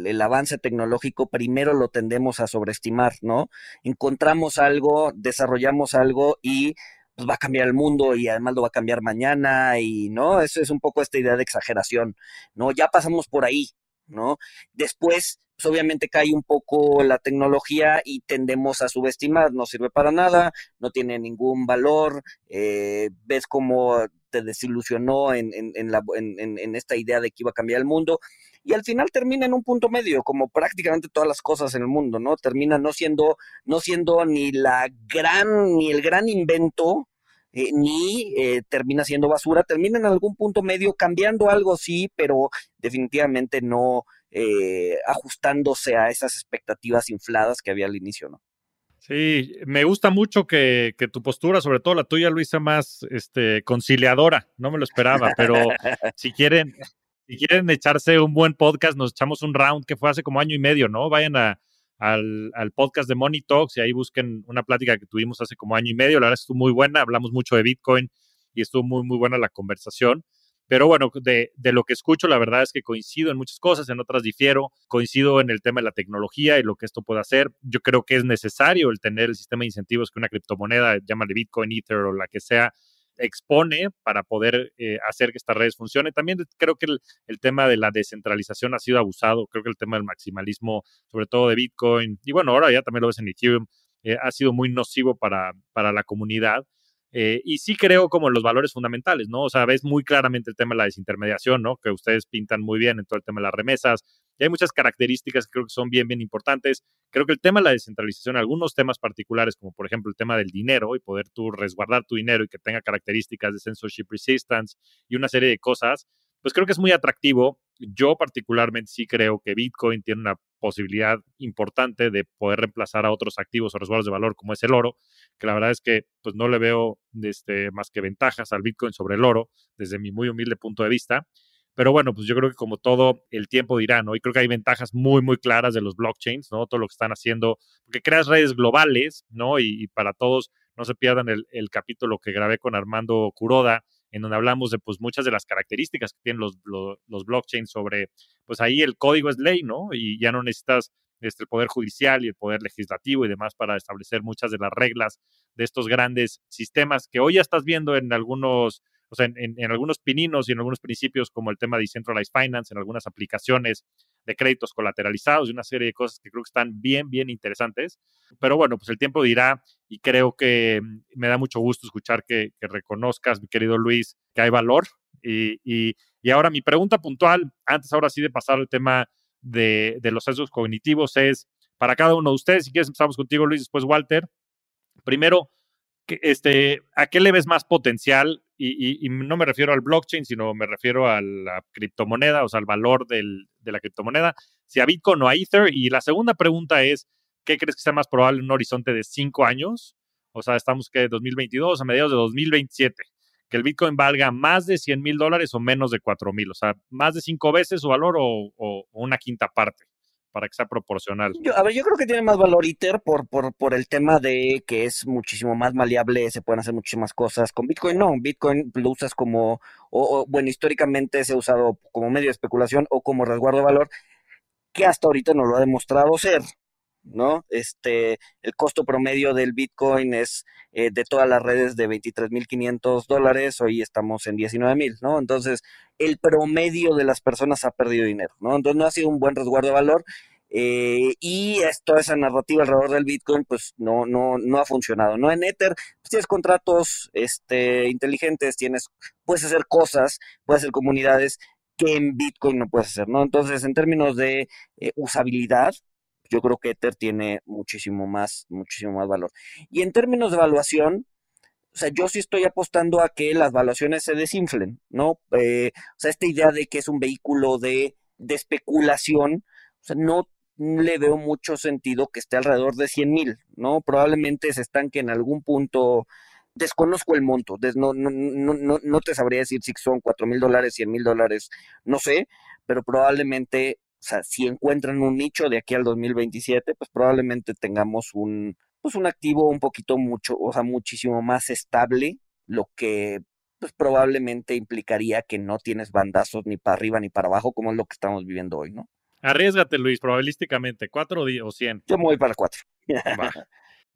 S1: el, avance tecnológico primero lo tendemos a sobreestimar, ¿no? Encontramos algo, desarrollamos algo y pues va a cambiar el mundo y además lo va a cambiar mañana y, ¿no? Eso es un poco esta idea de exageración, ¿no? Ya pasamos por ahí, ¿no? Después pues obviamente cae un poco la tecnología y tendemos a subestimar, no sirve para nada, no tiene ningún valor, eh, ves cómo te desilusionó en, en, en, esta idea de que iba a cambiar el mundo y al final termina en un punto medio, como prácticamente todas las cosas en el mundo, ¿no? Termina no siendo, no siendo ni la gran, ni el gran invento, eh, ni eh, termina siendo basura, termina en algún punto medio cambiando algo, sí, pero definitivamente no, eh, ajustándose a esas expectativas infladas que había al inicio, ¿no?
S2: Sí, me gusta mucho que, tu postura, sobre todo la tuya, Luisa, más este, conciliadora. No me lo esperaba, pero si quieren, si quieren echarse un buen podcast, nos echamos un round que fue hace como año y medio, ¿no? Vayan al, al, podcast de Money Talks y ahí busquen una plática que tuvimos hace como año y medio. La verdad estuvo muy buena, hablamos mucho de Bitcoin y estuvo muy, muy buena la conversación. Pero bueno, de, lo que escucho, la verdad es que coincido en muchas cosas, en otras difiero. Coincido en el tema de la tecnología y lo que esto puede hacer. Yo creo que es necesario el tener el sistema de incentivos que una criptomoneda, llámale Bitcoin, Ether o la que sea, expone para poder eh, hacer que estas redes funcionen. También creo que el, tema de la descentralización ha sido abusado. Creo que el tema del maximalismo, sobre todo de Bitcoin, y bueno, ahora ya también lo ves en Ethereum, eh, ha sido muy nocivo para, para la comunidad. Eh, y sí creo como los valores fundamentales, ¿no? O sea, ves muy claramente el tema de la desintermediación, ¿no? Que ustedes pintan muy bien en todo el tema de las remesas. Y hay muchas características que creo que son bien, bien importantes. Creo que el tema de la descentralización, algunos temas particulares, como por ejemplo el tema del dinero y poder tú resguardar tu dinero y que tenga características de censorship resistance y una serie de cosas, pues creo que es muy atractivo. Yo particularmente sí creo que Bitcoin tiene una posibilidad importante de poder reemplazar a otros activos o resguardos de valor como es el oro, que la verdad es que pues no le veo este, más que ventajas al Bitcoin sobre el oro desde mi muy humilde punto de vista. Pero bueno, pues yo creo que como todo el tiempo dirá, ¿no? Y creo que hay ventajas muy, muy claras de los blockchains, ¿no? Todo lo que están haciendo, porque creas redes globales, ¿no? Y, para todos, no se pierdan el, capítulo que grabé con Armando Curoda, en donde hablamos de pues muchas de las características que tienen los, los, blockchains sobre, pues ahí el código es ley, ¿no? Y ya no necesitas este, el poder judicial y el poder legislativo y demás para establecer muchas de las reglas de estos grandes sistemas que hoy ya estás viendo en algunos o sea, en, algunos pininos y en algunos principios como el tema de Decentralized Finance, en algunas aplicaciones de créditos colateralizados y una serie de cosas que creo que están bien, bien interesantes. Pero bueno, pues el tiempo dirá y creo que mm, me da mucho gusto escuchar que, reconozcas, mi querido Luis, que hay valor. Y, y, ahora mi pregunta puntual, antes ahora sí de pasar al tema de, de los sesgos cognitivos, es para cada uno de ustedes, si quieres empezamos contigo Luis, después Walter. Primero, este, ¿a qué le ves más potencial? Y, no me refiero al blockchain, sino me refiero a la criptomoneda, o sea, al valor de la criptomoneda, si a Bitcoin o a Ether. Y la segunda pregunta es, ¿qué crees que sea más probable en un horizonte de cinco años? O sea, estamos que 2022 a mediados de 2027, que el Bitcoin valga más de 100 mil dólares o menos de 4 mil, o sea, más de cinco veces su valor o una quinta parte para que sea proporcional.
S1: Yo, a ver, yo creo que tiene más valor ITER por, por, por el tema de que es muchísimo más maleable, se pueden hacer muchísimas cosas. Con Bitcoin no, Bitcoin lo usas como, o, bueno, históricamente se ha usado como medio de especulación o como resguardo de valor, que hasta ahorita no lo ha demostrado ser. ¿No? Este, el costo promedio del Bitcoin es eh, de todas las redes de 23.500 dólares, hoy estamos en 19.000, ¿no? Entonces, el promedio de las personas ha perdido dinero, ¿no? Entonces, no ha sido un buen resguardo de valor. Eh, y toda esa narrativa alrededor del Bitcoin, pues no, no, no ha funcionado. ¿no? En Ether, pues, tienes contratos este, inteligentes, tienes, puedes hacer cosas, puedes hacer comunidades que en Bitcoin no puedes hacer, ¿no? Entonces, en términos de eh, usabilidad, yo creo que Ether tiene muchísimo más, muchísimo más valor. Y en términos de evaluación, o sea, yo sí estoy apostando a que las valuaciones se desinflen, ¿no? Eh, o sea, esta idea de que es un vehículo de, de especulación, o sea, no le veo mucho sentido que esté alrededor de 100 mil, ¿no? Probablemente se estanque en algún punto, desconozco el monto, no, no, no, no te sabría decir si son 4 mil dólares, 100 mil dólares, no sé, pero probablemente o sea, si encuentran un nicho de aquí al 2027, pues probablemente tengamos un, pues un activo un poquito mucho, o sea, muchísimo más estable, lo que pues probablemente implicaría que no tienes bandazos ni para arriba ni para abajo, como es lo que estamos viviendo hoy, ¿no?
S2: Arriesgate, Luis, probabilísticamente, ¿cuatro o cien?
S1: Yo me voy para cuatro.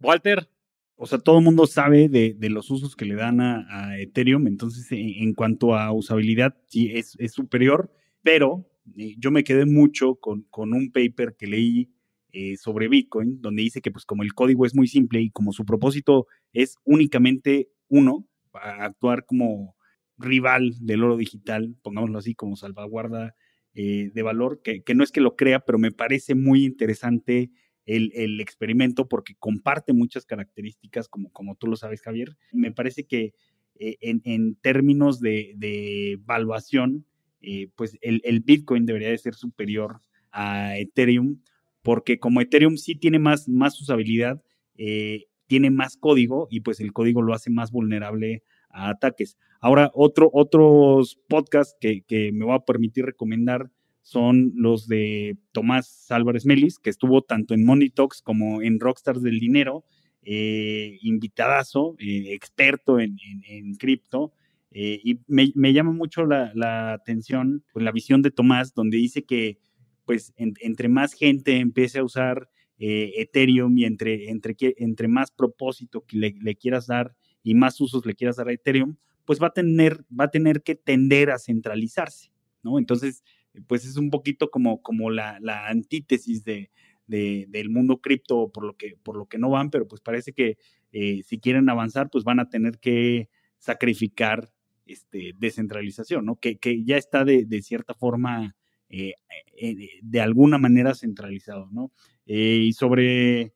S2: Walter.
S3: O sea, todo el mundo sabe de, los usos que le dan a, Ethereum, entonces en, cuanto a usabilidad, sí es, es superior, pero yo me quedé mucho con, un paper que leí eh, sobre Bitcoin, donde dice que pues como el código es muy simple y como su propósito es únicamente uno, actuar como rival del oro digital, pongámoslo así, como salvaguarda eh, de valor, que, no es que lo crea, pero me parece muy interesante el, experimento porque comparte muchas características, como, como tú lo sabes, Javier. Me parece que en, términos de, de evaluación, eh, pues el, Bitcoin debería de ser superior a Ethereum, porque como Ethereum sí tiene más, más usabilidad, eh, tiene más código y pues el código lo hace más vulnerable a ataques. Ahora, otro, otros podcasts que, me voy a permitir recomendar son los de Tomás Álvarez Melis, que estuvo tanto en Money Talks como en Rockstars del Dinero, eh, invitadazo, experto en, en cripto, eh, y me, llama mucho la, atención pues, la visión de Tomás, donde dice que pues entre más gente empiece a usar eh, Ethereum y entre, entre, entre más propósito que le, quieras dar y más usos le quieras dar a Ethereum, pues va a tener, va a tener que tender a centralizarse, ¿no? Entonces, pues es un poquito como, como la, antítesis de, del mundo cripto por lo, que, por lo que no van, pero pues parece que eh, si quieren avanzar, pues van a tener que sacrificar este, descentralización, ¿no? Que, ya está de, cierta forma, eh, eh, de alguna manera centralizado, ¿no? Eh, y sobre,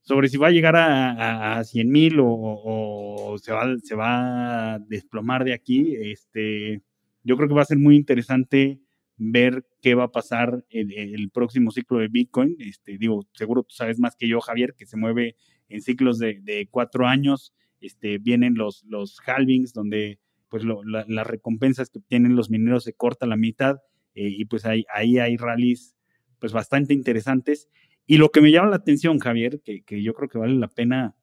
S3: sobre si va a llegar a, a, 100 mil o, se, va, se va a desplomar de aquí, este, yo creo que va a ser muy interesante ver qué va a pasar en el, próximo ciclo de Bitcoin. Este, digo, seguro tú sabes más que yo, Javier, que se mueve en ciclos de, cuatro años. Este, vienen los, los halvings, donde pues las recompensas que obtienen los mineros se corta la mitad eh, y pues ahí, ahí hay rallies pues bastante interesantes. Y lo que me llama la atención, Javier, que, que yo creo que vale la pena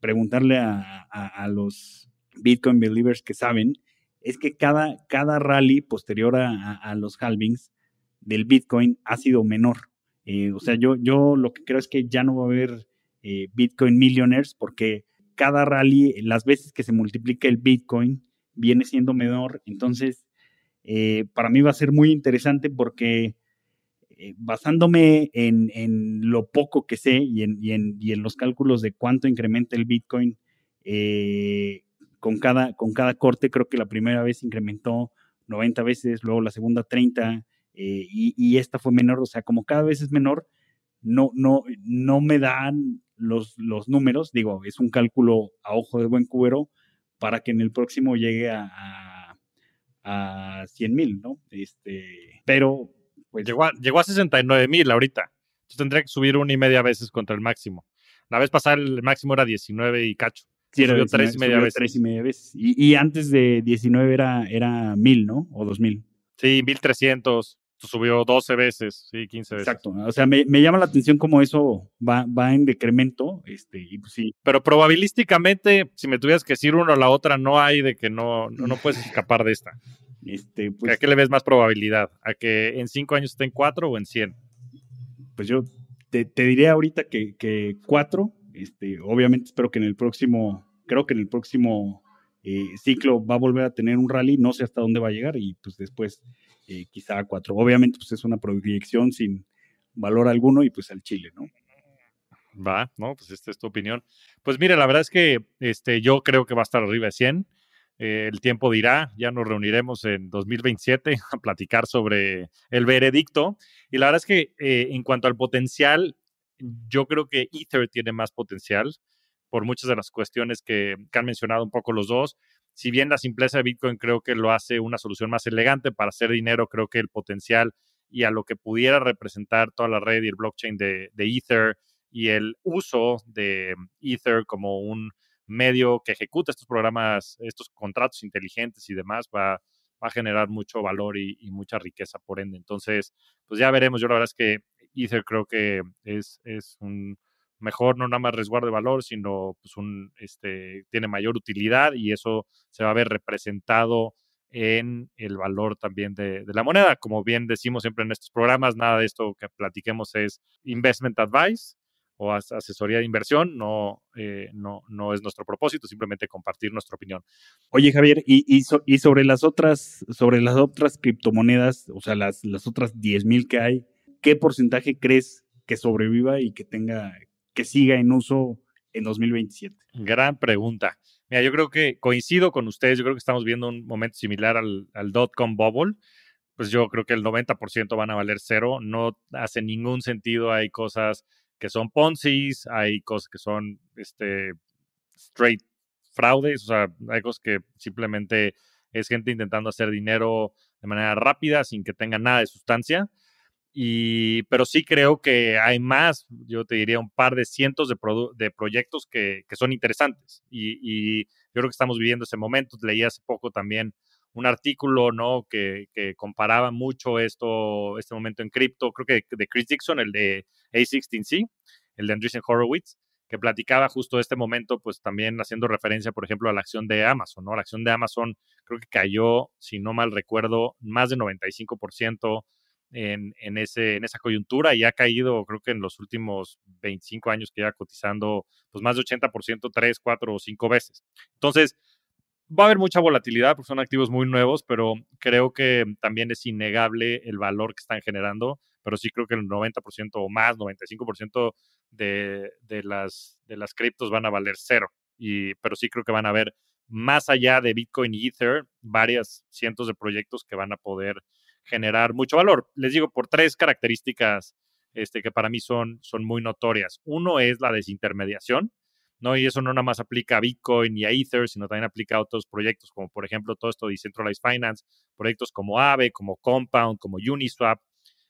S3: preguntarle a, a, los Bitcoin believers que saben, es que cada, cada rally posterior a, los halvings del Bitcoin ha sido menor. Eh, o sea, yo, yo lo que creo es que ya no va a haber eh, Bitcoin millionaires porque cada rally, las veces que se multiplica el Bitcoin, viene siendo menor. Entonces, eh, para mí va a ser muy interesante porque basándome en, lo poco que sé y en, y, en, y en, los cálculos de cuánto incrementa el Bitcoin con cada, con cada corte, creo que la primera vez incrementó 90 veces, luego la segunda 30 eh, y, esta fue menor, o sea, como cada vez es menor, no, no, no me dan los, los números, digo, es un cálculo a ojo de buen cubero para que en el próximo llegue a, a, a 100 mil, ¿no? Este, pero...
S2: Pues, llegó, a, llegó a 69 mil ahorita. Entonces tendría que subir una y media veces contra el máximo. La vez pasada el máximo era 19 y cacho.
S3: Sí, era tres y media veces. Tres y media veces. Y, antes de 19 era, era 1000, ¿no? O 2000.
S2: Sí, 1300. Subió 12 veces, sí, 15 veces.
S3: Exacto. O sea, me, llama la atención cómo eso va, va en decremento. Este, y pues sí.
S2: Pero probabilísticamente, si me tuvieras que decir uno o la otra, no hay de que no, no, puedes escapar de esta. Este, pues, ¿A qué le ves más probabilidad? ¿A que en 5 años esté en 4 o en 100?
S3: Pues yo te, te diría ahorita que, que 4 este, obviamente espero que en el próximo, creo que en el próximo eh, ciclo va a volver a tener un rally, no sé hasta dónde va a llegar y pues después eh, quizá a cuatro. Obviamente pues es una proyección sin valor alguno y pues al Chile, ¿no?
S2: Va, ¿no? Pues esta es tu opinión. Pues mire, la verdad es que este, yo creo que va a estar arriba de 100. Eh, el tiempo dirá, ya nos reuniremos en 2027 a platicar sobre el veredicto. Y la verdad es que en cuanto al potencial, yo creo que Ether tiene más potencial por muchas de las cuestiones que, han mencionado un poco los dos. Si bien la simpleza de Bitcoin creo que lo hace una solución más elegante para hacer dinero, creo que el potencial y a lo que pudiera representar toda la red y el blockchain de, Ether y el uso de Ether como un medio que ejecuta estos programas, estos contratos inteligentes y demás, va, a generar mucho valor y, y, mucha riqueza por ende. Entonces, pues ya veremos. Yo la verdad es que Ether creo que es, es un mejor, no nada más resguardo de valor, sino pues un, este, tiene mayor utilidad y eso se va a ver representado en el valor también de, la moneda. Como bien decimos siempre en estos programas, nada de esto que platiquemos es investment advice o asesoría de inversión, no, eh, no, no es nuestro propósito, simplemente compartir nuestra opinión.
S3: Oye, Javier, y, y, sobre las otras, sobre las otras criptomonedas, o sea, las, las otras 10.000 que hay, ¿qué porcentaje crees que sobreviva y que tenga, que siga en uso en 2027?
S2: Gran pregunta. Mira, yo creo que coincido con ustedes, yo creo que estamos viendo un momento similar al, al dot-com bubble. Pues yo creo que el 90% van a valer cero, no hace ningún sentido, hay cosas que son Ponzi's, hay cosas que son este, straight fraudes, o sea, hay cosas que simplemente es gente intentando hacer dinero de manera rápida sin que tenga nada de sustancia. Y, pero sí creo que hay más, yo te diría un par de cientos de, de proyectos que, son interesantes. Y, yo creo que estamos viviendo ese momento. Leí hace poco también un artículo, ¿no? Que, que comparaba mucho esto, este momento en cripto, creo que de Chris Dixon, el de A16C, el de Andreessen Horowitz, que platicaba justo este momento, pues también haciendo referencia, por ejemplo, a la acción de Amazon, ¿no? La acción de Amazon creo que cayó, si no mal recuerdo, más de 95% en, ese, en esa coyuntura y ha caído, creo que en los últimos 25 años que ya cotizando, pues más de 80%, 3, 4 o 5 veces. Entonces, va a haber mucha volatilidad porque son activos muy nuevos, pero creo que también es innegable el valor que están generando, pero sí creo que el 90% o más, 95% de, de, las, de las criptos van a valer cero. Y, pero sí creo que van a haber más allá de Bitcoin y Ether, varias cientos de proyectos que van a poder generar mucho valor. Les digo por tres características este, que para mí son, son muy notorias. Uno es la desintermediación. ¿no? Y eso no nada más aplica a Bitcoin y a Ether, sino también aplica a otros proyectos, como por ejemplo todo esto de Decentralized Finance, proyectos como Aave, como Compound, como Uniswap,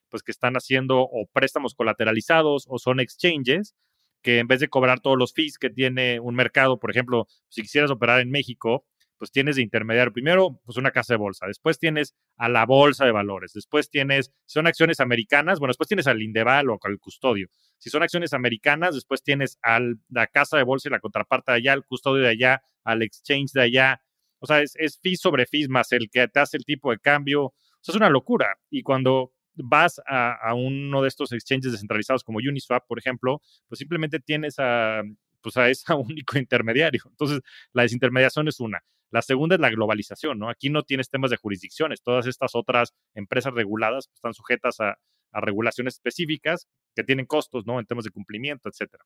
S2: pues que están haciendo o préstamos colateralizados o son exchanges que en vez de cobrar todos los fees que tiene un mercado, por ejemplo, si quisieras operar en México, pues tienes de intermediario primero, pues una casa de bolsa, después tienes a la bolsa de valores, después tienes, si son acciones americanas, bueno, después tienes al Indeval o al custodio. Si son acciones americanas, después tienes a la casa de bolsa y la contraparte de allá, al custodio de allá, al exchange de allá. O sea, es, es fees sobre fees más el que te hace el tipo de cambio. O sea, es una locura. Y cuando vas a, uno de estos exchanges descentralizados como Uniswap, por ejemplo, pues simplemente tienes a, pues a ese único intermediario. Entonces, la desintermediación es una. La segunda es la globalización, ¿no? Aquí no tienes temas de jurisdicciones. Todas estas otras empresas reguladas están sujetas a, regulaciones específicas que tienen costos, ¿no? En temas de cumplimiento, etcétera.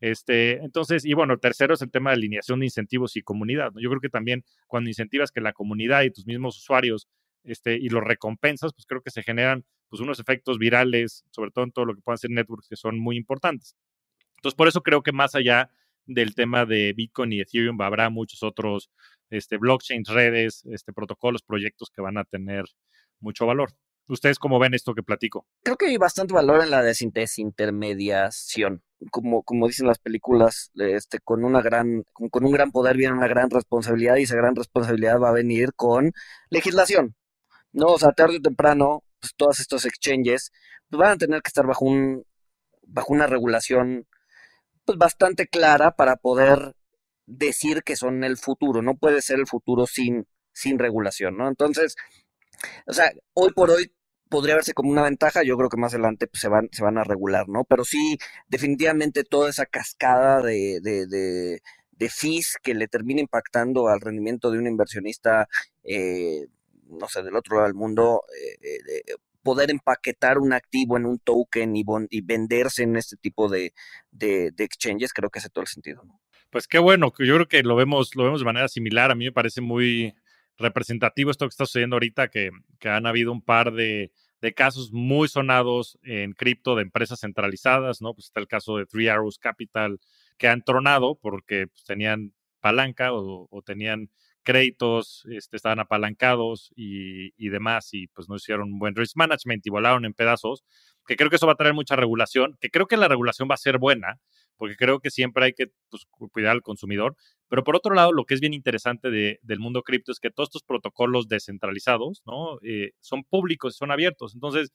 S2: Este, entonces, y bueno, el tercero es el tema de alineación de incentivos y comunidad. Yo creo que también cuando incentivas que la comunidad y tus mismos usuarios este, y los recompensas, pues creo que se generan pues, unos efectos virales, sobre todo en todo lo que puedan ser networks, que son muy importantes. Entonces, por eso creo que más allá del tema de Bitcoin y Ethereum, habrá muchos otros este, blockchains, redes, este, protocolos, proyectos que van a tener mucho valor. ¿Ustedes cómo ven esto que platico?
S1: Creo que hay bastante valor en la desintermediación. Como, como dicen las películas, este, con una gran, con un gran poder viene una gran responsabilidad y esa gran responsabilidad va a venir con legislación. No, o sea, tarde o temprano, pues todos estos exchanges pues, van a tener que estar bajo un, bajo una regulación pues bastante clara para poder decir que son el futuro. No puede ser el futuro sin, sin regulación, ¿no? Entonces, o sea, hoy por hoy podría verse como una ventaja, yo creo que más adelante pues, se, van, se van a regular, ¿no? Pero sí, definitivamente toda esa cascada de, de, de, fees que le termina impactando al rendimiento de un inversionista eh, no sé, del otro lado del mundo, eh, eh, poder empaquetar un activo en un token y, y venderse en este tipo de, exchanges, creo que hace todo el sentido.
S2: Pues qué bueno, yo creo que lo vemos, lo vemos de manera similar. A mí me parece muy representativo esto que está sucediendo ahorita, que, que han habido un par de, de casos muy sonados en cripto de empresas centralizadas, ¿no? Pues está el caso de Three Arrows Capital, que han tronado porque pues, tenían palanca o, o, tenían créditos, este, estaban apalancados y, y, demás, y pues no hicieron un buen risk management y volaron en pedazos, que creo que eso va a traer mucha regulación, que creo que la regulación va a ser buena, porque creo que siempre hay que pues, cuidar al consumidor. Pero por otro lado, lo que es bien interesante de, del mundo cripto es que todos estos protocolos descentralizados ¿no? Eh, son públicos, son abiertos. Entonces,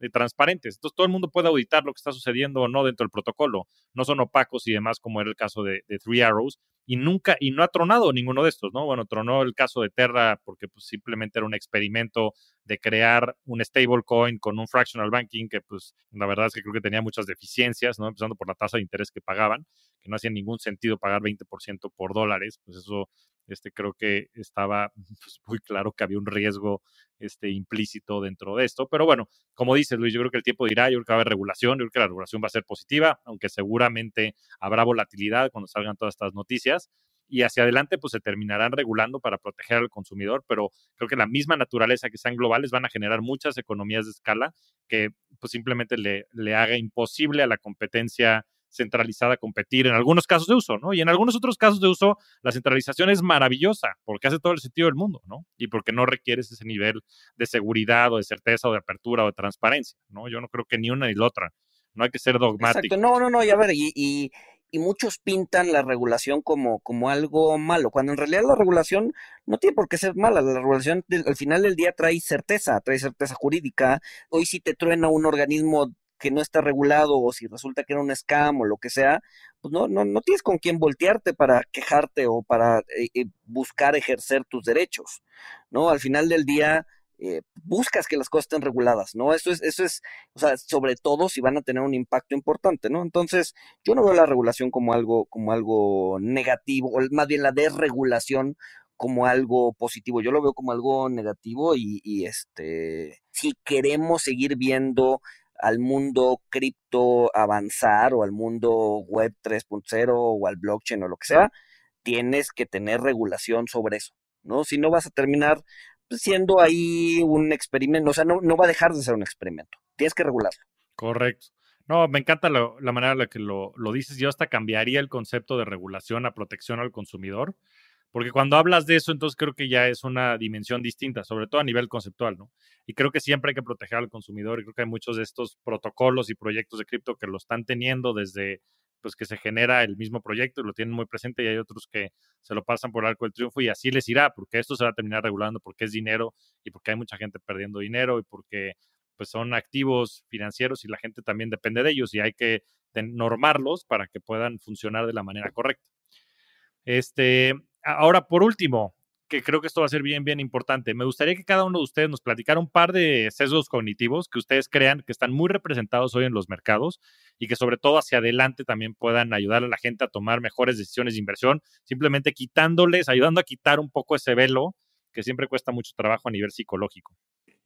S2: eh, transparentes. Entonces todo el mundo puede auditar lo que está sucediendo o no dentro del protocolo. No son opacos y demás como era el caso de, Three Arrows. Y nunca, y no ha tronado ninguno de estos, ¿no? Bueno, tronó el caso de Terra porque pues, simplemente era un experimento de crear un stablecoin con un fractional banking que pues la verdad es que creo que tenía muchas deficiencias, ¿no? Empezando por la tasa de interés que pagaban, que no hacía ningún sentido pagar 20% por dólares, pues eso este, creo que estaba pues, muy claro que había un riesgo este, implícito dentro de esto. Pero bueno, como dices, Luis, yo creo que el tiempo dirá, yo creo que va a haber regulación, yo creo que la regulación va a ser positiva, aunque seguramente habrá volatilidad cuando salgan todas estas noticias. Y hacia adelante, pues se terminarán regulando para proteger al consumidor, pero creo que la misma naturaleza que sean globales van a generar muchas economías de escala que pues simplemente le, le haga imposible a la competencia centralizada competir en algunos casos de uso, ¿no? Y en algunos otros casos de uso, la centralización es maravillosa porque hace todo el sentido del mundo, ¿no? Y porque no requieres ese nivel de seguridad o de certeza o de apertura o de transparencia, ¿no? Yo no creo que ni una ni la otra. No hay que ser dogmático.
S1: Exacto. No, no, no, y a ver, y, y, y, muchos pintan la regulación como, como algo malo, cuando en realidad la regulación no tiene por qué ser mala. La regulación al final del día trae certeza, trae certeza jurídica. Hoy si te truena un organismo que no está regulado o si resulta que era un scam o lo que sea, pues no, no, no tienes con quién voltearte para quejarte o para eh, eh, buscar ejercer tus derechos, ¿no? Al final del día, eh, buscas que las cosas estén reguladas, ¿no? Eso es, eso es, o sea, sobre todo si van a tener un impacto importante, ¿no? Entonces, yo no veo la regulación como algo, como algo negativo, o más bien la desregulación como algo positivo. Yo lo veo como algo negativo y, y este, si queremos seguir viendo al mundo cripto avanzar o al mundo web 3.0 o al blockchain o lo que sea, tienes que tener regulación sobre eso, ¿no? Si no vas a terminar siendo ahí un experimento, o sea, no, no va a dejar de ser un experimento, tienes que regularlo.
S2: Correcto. No, me encanta la manera en la que lo, lo, dices. Yo hasta cambiaría el concepto de regulación a protección al consumidor, porque cuando hablas de eso, entonces creo que ya es una dimensión distinta, sobre todo a nivel conceptual, ¿no? Y creo que siempre hay que proteger al consumidor y creo que hay muchos de estos protocolos y proyectos de cripto que lo están teniendo desde pues que se genera el mismo proyecto y lo tienen muy presente y hay otros que se lo pasan por arco del triunfo y así les irá, porque esto se va a terminar regulando porque es dinero y porque hay mucha gente perdiendo dinero y porque pues son activos financieros y la gente también depende de ellos y hay que normarlos para que puedan funcionar de la manera correcta. Este, ahora, por último, que creo que esto va a ser bien, bien importante. Me gustaría que cada uno de ustedes nos platicara un par de sesgos cognitivos que ustedes crean que están muy representados hoy en los mercados y que sobre todo hacia adelante también puedan ayudar a la gente a tomar mejores decisiones de inversión, simplemente quitándoles, ayudando a quitar un poco ese velo que siempre cuesta mucho trabajo a nivel psicológico.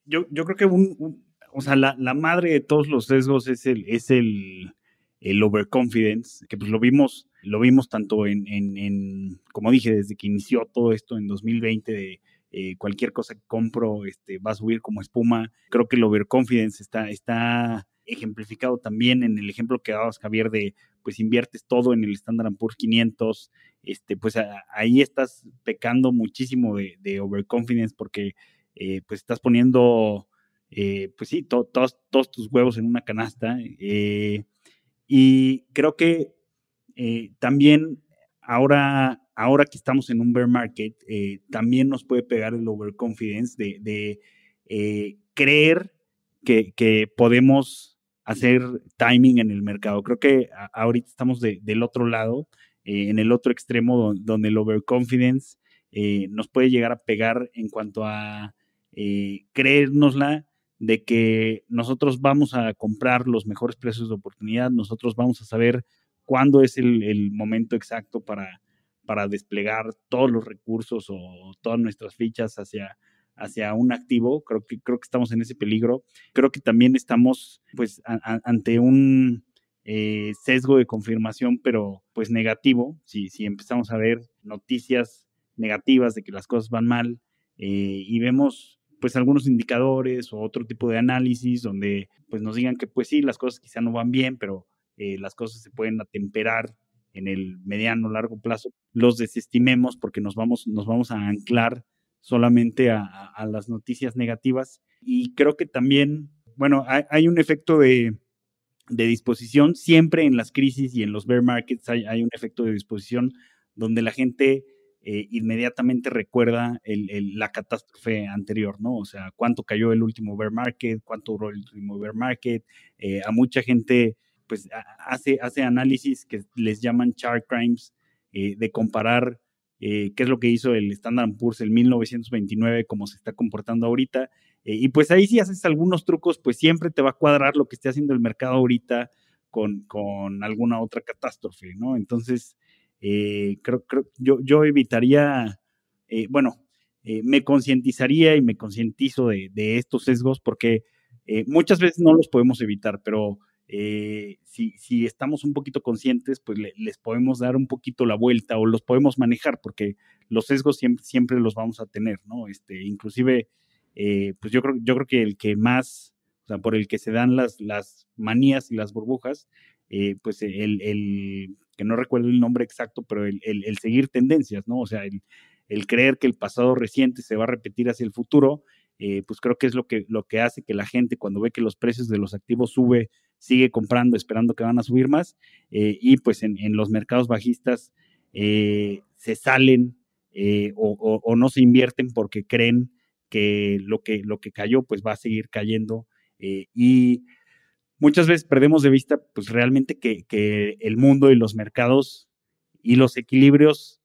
S3: Yo, yo creo que un, o sea, la, la, madre de todos los sesgos es el, es el, el overconfidence, que pues lo vimos, lo vimos tanto en, en, en, como dije, desde que inició todo esto en 2020 de eh, cualquier cosa que compro este, va a subir como espuma. Creo que el overconfidence está, está ejemplificado también en el ejemplo que dabas, Javier, de pues inviertes todo en el Standard Poor's 500, este, pues ahí estás pecando muchísimo de, de overconfidence porque eh, pues estás poniendo, eh, pues sí, todos, todos tus huevos en una canasta. Y creo que también ahora, ahora que estamos en un bear market, también nos puede pegar el overconfidence de, de creer que, que podemos hacer timing en el mercado. Creo que ahorita estamos del otro lado, eh, en el otro extremo, donde, el overconfidence eh, nos puede llegar a pegar en cuanto a eh, creérnosla de que nosotros vamos a comprar los mejores precios de oportunidad, nosotros vamos a saber cuándo es el, momento exacto para, para desplegar todos los recursos o todas nuestras fichas hacia, hacia un activo, creo que, creo que estamos en ese peligro. Creo que también estamos pues ante un eh, sesgo de confirmación, pero pues negativo, si, si empezamos a ver noticias negativas de que las cosas van mal eh, y vemos pues algunos indicadores o otro tipo de análisis donde pues nos digan que pues sí, las cosas quizá no van bien, pero eh, las cosas se pueden atemperar en el mediano largo plazo, los desestimemos porque nos vamos, nos vamos a anclar solamente a, las noticias negativas. Y creo que también, bueno, hay, un efecto de, disposición. Siempre en las crisis y en los bear markets hay, un efecto de disposición donde la gente eh, inmediatamente recuerda la catástrofe anterior, ¿no? O sea, cuánto cayó el último bear market, cuánto duró el último bear market. Eh, a mucha gente, pues, hace, hace análisis que les llaman chart crimes, eh, de comparar eh, qué es lo que hizo el Standard Poor's en 1929, cómo se está comportando ahorita. Y pues ahí si haces algunos trucos, pues siempre te va a cuadrar lo que esté haciendo el mercado ahorita con, con alguna otra catástrofe, ¿no? Entonces, eh, creo, creo, yo, yo evitaría, bueno, me concientizaría y me concientizo de, de, estos sesgos porque muchas veces no los podemos evitar, pero eh, si, si, estamos un poquito conscientes, pues les podemos dar un poquito la vuelta o los podemos manejar, porque los sesgos siempre, siempre los vamos a tener, ¿no? Este, inclusive, eh, pues yo creo, yo creo que el que más, o sea, por el que se dan las, las manías y las burbujas, eh, pues el, que no recuerdo el nombre exacto, pero el, el, seguir tendencias, ¿no? O sea, el, el creer que el pasado reciente se va a repetir hacia el futuro, pues creo que es lo que, lo que hace que la gente cuando ve que los precios de los activos sube sigue comprando esperando que van a subir más eh, y pues en, los mercados bajistas eh, se salen eh, o, no se invierten porque creen que lo que, lo que cayó pues va a seguir cayendo y muchas veces perdemos de vista pues realmente que, que, el mundo y los mercados y los equilibrios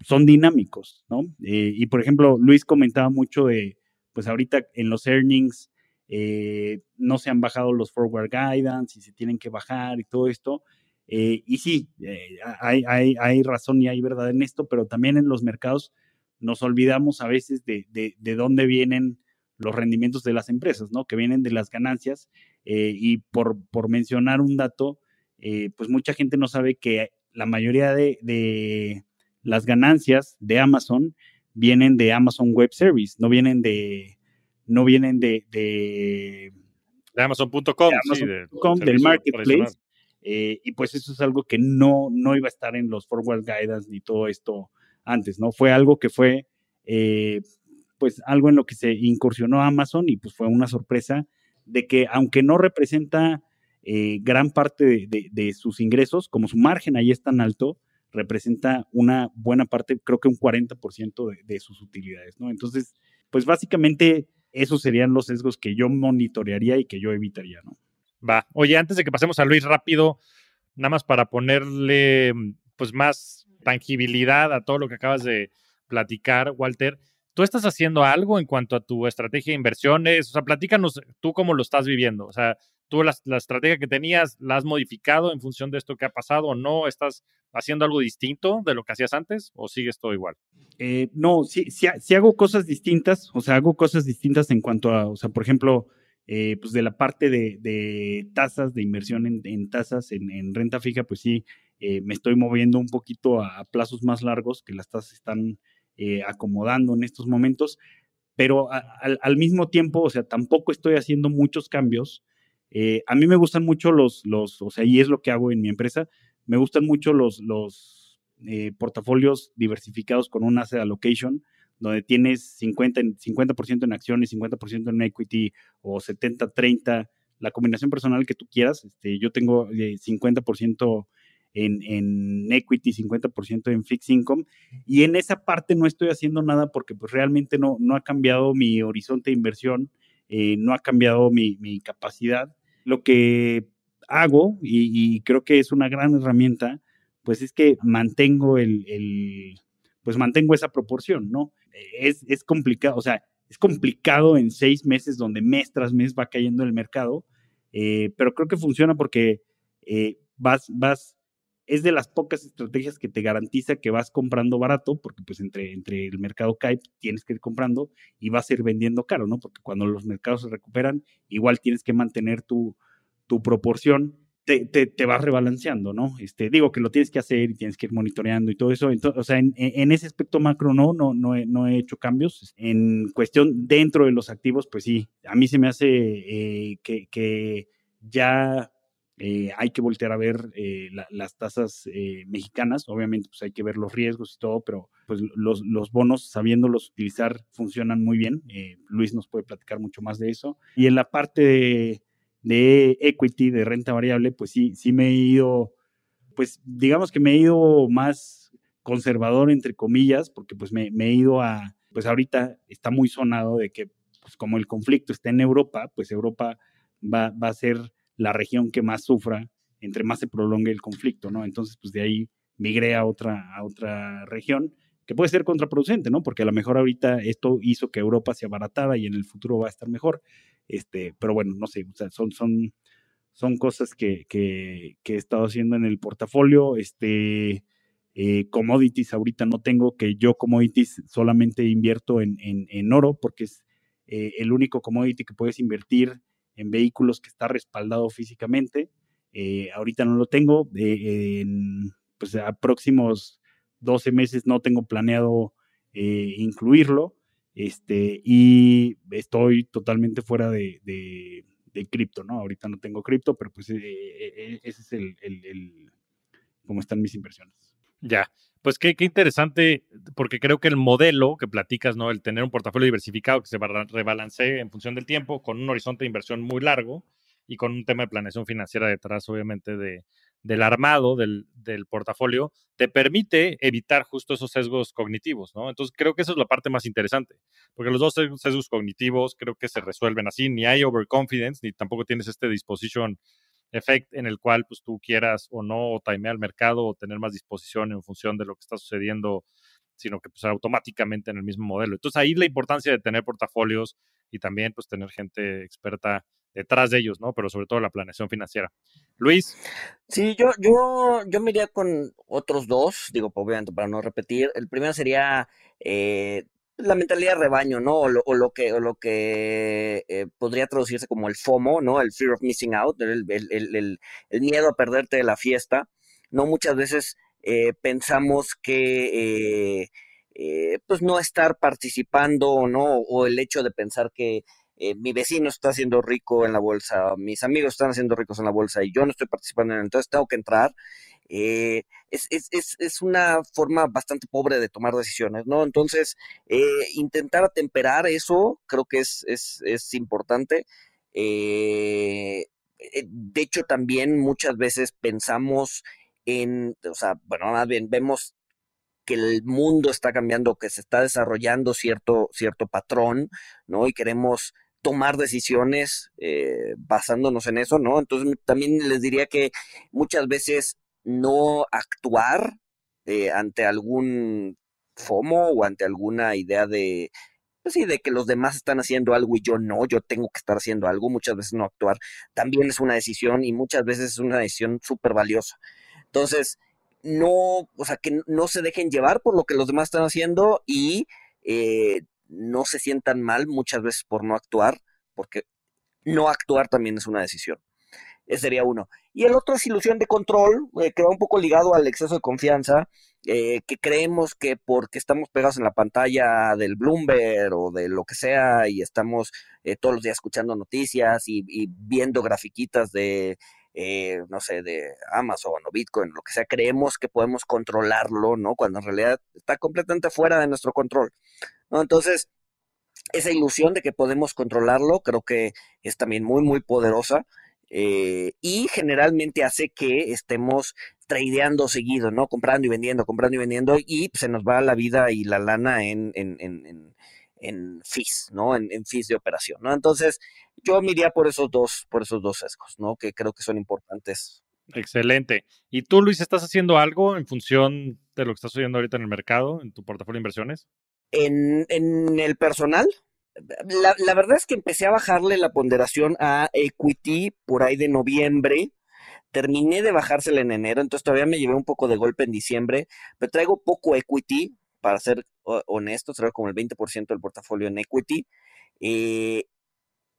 S3: son dinámicos, ¿no? y por ejemplo, Luis comentaba mucho de, pues ahorita en los earnings eh, no se han bajado los forward guidance y se tienen que bajar y todo esto. Eh, y sí, eh, hay, hay, hay, razón y hay verdad en esto, pero también en los mercados nos olvidamos a veces de, de, dónde vienen los rendimientos de las empresas, ¿no? Que vienen de las ganancias. y por, por, mencionar un dato, pues mucha gente no sabe que la mayoría de, de, las ganancias de Amazon vienen de Amazon Web Service, no vienen de, no vienen de,
S2: De Amazon.com,
S3: sí, del marketplace. Eh, y pues eso es algo que no, no iba a estar en los forward guidance ni todo esto antes, ¿no? Fue algo que fue, eh, pues algo en lo que se incursionó Amazon y pues fue una sorpresa de que aunque no representa eh, gran parte de, sus ingresos, como su margen ahí es tan alto, representa una buena parte, creo que un 40% de, de sus utilidades, ¿no? Entonces, pues básicamente esos serían los sesgos que yo monitorearía y que yo evitaría, ¿no?
S2: Va. Oye, antes de que pasemos a Luis rápido, nada más para ponerle pues más tangibilidad a todo lo que acabas de platicar, Walter. ¿Tú estás haciendo algo en cuanto a tu estrategia de inversiones? O sea, platícanos tú cómo lo estás viviendo. O sea, ¿tú la, estrategia que tenías la has modificado en función de esto que ha pasado o no? ¿Estás haciendo algo distinto de lo que hacías antes o sigues todo igual?
S3: Eh, no, sí, sí, hago cosas distintas. O sea, hago cosas distintas en cuanto a, o sea, por ejemplo, eh, pues de la parte de, tasas, de inversión en, tasas, en, renta fija, pues sí, eh, me estoy moviendo un poquito a, plazos más largos, que las tasas están eh, acomodando en estos momentos, pero al mismo tiempo, o sea, tampoco estoy haciendo muchos cambios. a mí me gustan mucho los, los, o sea, y es lo que hago en mi empresa, me gustan mucho los, los portafolios diversificados con un asset allocation, donde tienes 50%, 50 en acciones, 50% en equity o 70-30, la combinación personal que tú quieras. Este, yo tengo 50% eh, en, en, equity, 50% en fixed income. Y en esa parte no estoy haciendo nada porque pues realmente no, no ha cambiado mi horizonte de inversión, eh, no ha cambiado mi, mi, capacidad. Lo que hago, y, creo que es una gran herramienta, pues es que mantengo el, el pues mantengo esa proporción, ¿no? es, es complicado, o sea, es complicado en seis meses donde mes tras mes va cayendo el mercado, eh, pero creo que funciona porque eh, vas, vas, es de las pocas estrategias que te garantiza que vas comprando barato, porque pues entre, entre el mercado cae, tienes que ir comprando y vas a ir vendiendo caro, ¿no? Porque cuando los mercados se recuperan, igual tienes que mantener tu, tu proporción te, te, vas rebalanceando, ¿no? Este, digo que lo tienes que hacer y tienes que ir monitoreando y todo eso. Entonces, o sea, en, en, ese aspecto macro no, no, no he, no he, hecho cambios. En cuestión dentro de los activos, pues sí, a mí se me hace eh, que, ya eh, hay que voltear a ver eh, las tasas mexicanas. Obviamente, pues hay que ver los riesgos y todo, pero pues los, los bonos, sabiéndolos utilizar, funcionan muy bien. Luis nos puede platicar mucho más de eso. Y en la parte de equity, de renta variable, pues sí, sí me he ido, pues digamos que me he ido más conservador, entre comillas, porque pues me, he ido a, pues ahorita está muy sonado de que, pues como el conflicto está en Europa, pues Europa va a ser la región que más sufra entre más se prolongue el conflicto, ¿no? Entonces, pues de ahí migré a otra, a otra región que puede ser contraproducente, ¿no? Porque a lo mejor ahorita esto hizo que Europa se abaratara y en el futuro va a estar mejor. Este, pero bueno, no sé, o sea, son, son, son cosas que, que, he estado haciendo en el portafolio. Este, eh, commodities ahorita no tengo, que yo commodities solamente invierto en, en, oro porque es eh, el único commodity que puedes invertir en vehículos que está respaldado físicamente. Eh, ahorita no lo tengo. en, pues a próximos 12 meses no tengo planeado incluirlo. Este, y estoy totalmente fuera de, de, cripto, ¿no? Ahorita no tengo cripto, pero pues eh, eh, eh, ese es el, el, cómo están mis inversiones.
S2: Ya, pues qué, interesante, porque creo que el modelo que platicas, ¿no? El tener un portafolio diversificado que se rebalancee en función del tiempo, con un horizonte de inversión muy largo y con un tema de planeación financiera detrás, obviamente, de, del armado del, portafolio te permite evitar justo esos sesgos cognitivos, ¿no? Entonces creo que esa es la parte más interesante, porque los dos sesgos cognitivos creo que se resuelven así, ni hay overconfidence, ni tampoco tienes este disposition effect en el cual pues tú quieras o no o timear el mercado o tener más disposición en función de lo que está sucediendo, sino que pues automáticamente en el mismo modelo. Entonces ahí la importancia de tener portafolios y también pues tener gente experta detrás de ellos, ¿no? Pero sobre todo la planeación financiera. Luis.
S1: Sí, yo, yo, yo me iría con otros dos, digo, obviamente para no repetir. El primero sería eh, la mentalidad de rebaño, ¿no? O lo, que, o lo que eh, podría traducirse como el FOMO, ¿no? El fear of missing out, el, el, miedo a perderte de la fiesta. No muchas veces eh, pensamos que pues no estar participando, ¿no? O el hecho de pensar que eh, mi vecino está haciendo rico en la bolsa, mis amigos están haciendo ricos en la bolsa y yo no estoy participando entonces tengo que entrar. Eh, es, es, es, es, una forma bastante pobre de tomar decisiones, ¿no? Entonces, eh, intentar atemperar eso creo que es, es, importante. Eh, de hecho, también muchas veces pensamos en, o sea, bueno, más bien vemos que el mundo está cambiando, que se está desarrollando cierto, cierto patrón, ¿no? Y queremos tomar decisiones basándonos en eso, ¿no? Entonces también les diría que muchas veces no actuar eh, ante algún FOMO o ante alguna idea de, pues sí, de que los demás están haciendo algo y yo no, yo tengo que estar haciendo algo, muchas veces no actuar, también es una decisión y muchas veces es una decisión súper valiosa. Entonces, no, o sea, que no se dejen llevar por lo que los demás están haciendo y eh, no se sientan mal muchas veces por no actuar, porque no actuar también es una decisión. Ese sería uno. Y el otro es ilusión de control, eh, que va un poco ligado al exceso de confianza, eh, que creemos que porque estamos pegados en la pantalla del Bloomberg o de lo que sea y estamos eh, todos los días escuchando noticias y, viendo grafiquitas de, eh, no sé, de Amazon o Bitcoin, lo que sea, creemos que podemos controlarlo, ¿no? Cuando en realidad está completamente fuera de nuestro control. Entonces, esa ilusión de que podemos controlarlo creo que es también muy, muy poderosa. Eh, y generalmente hace que estemos tradeando seguido, ¿no? Comprando y vendiendo, comprando y vendiendo, y se nos va la vida y la lana en, en, en, en fees, ¿no? En, en, fees de operación, ¿no? Entonces, yo me iría por esos dos, por esos dos sesgos, ¿no? Que creo que son importantes.
S2: Excelente. ¿Y tú, Luis, estás haciendo algo en función de lo que estás oyendo ahorita en el mercado, en tu portafolio de inversiones?
S1: En, en el personal, la, la, verdad es que empecé a bajarle la ponderación a equity por ahí de noviembre. Terminé de bajársela en enero, entonces todavía me llevé un poco de golpe en diciembre, pero traigo poco equity, para ser honesto, traigo como el 20% del portafolio en equity. Eh,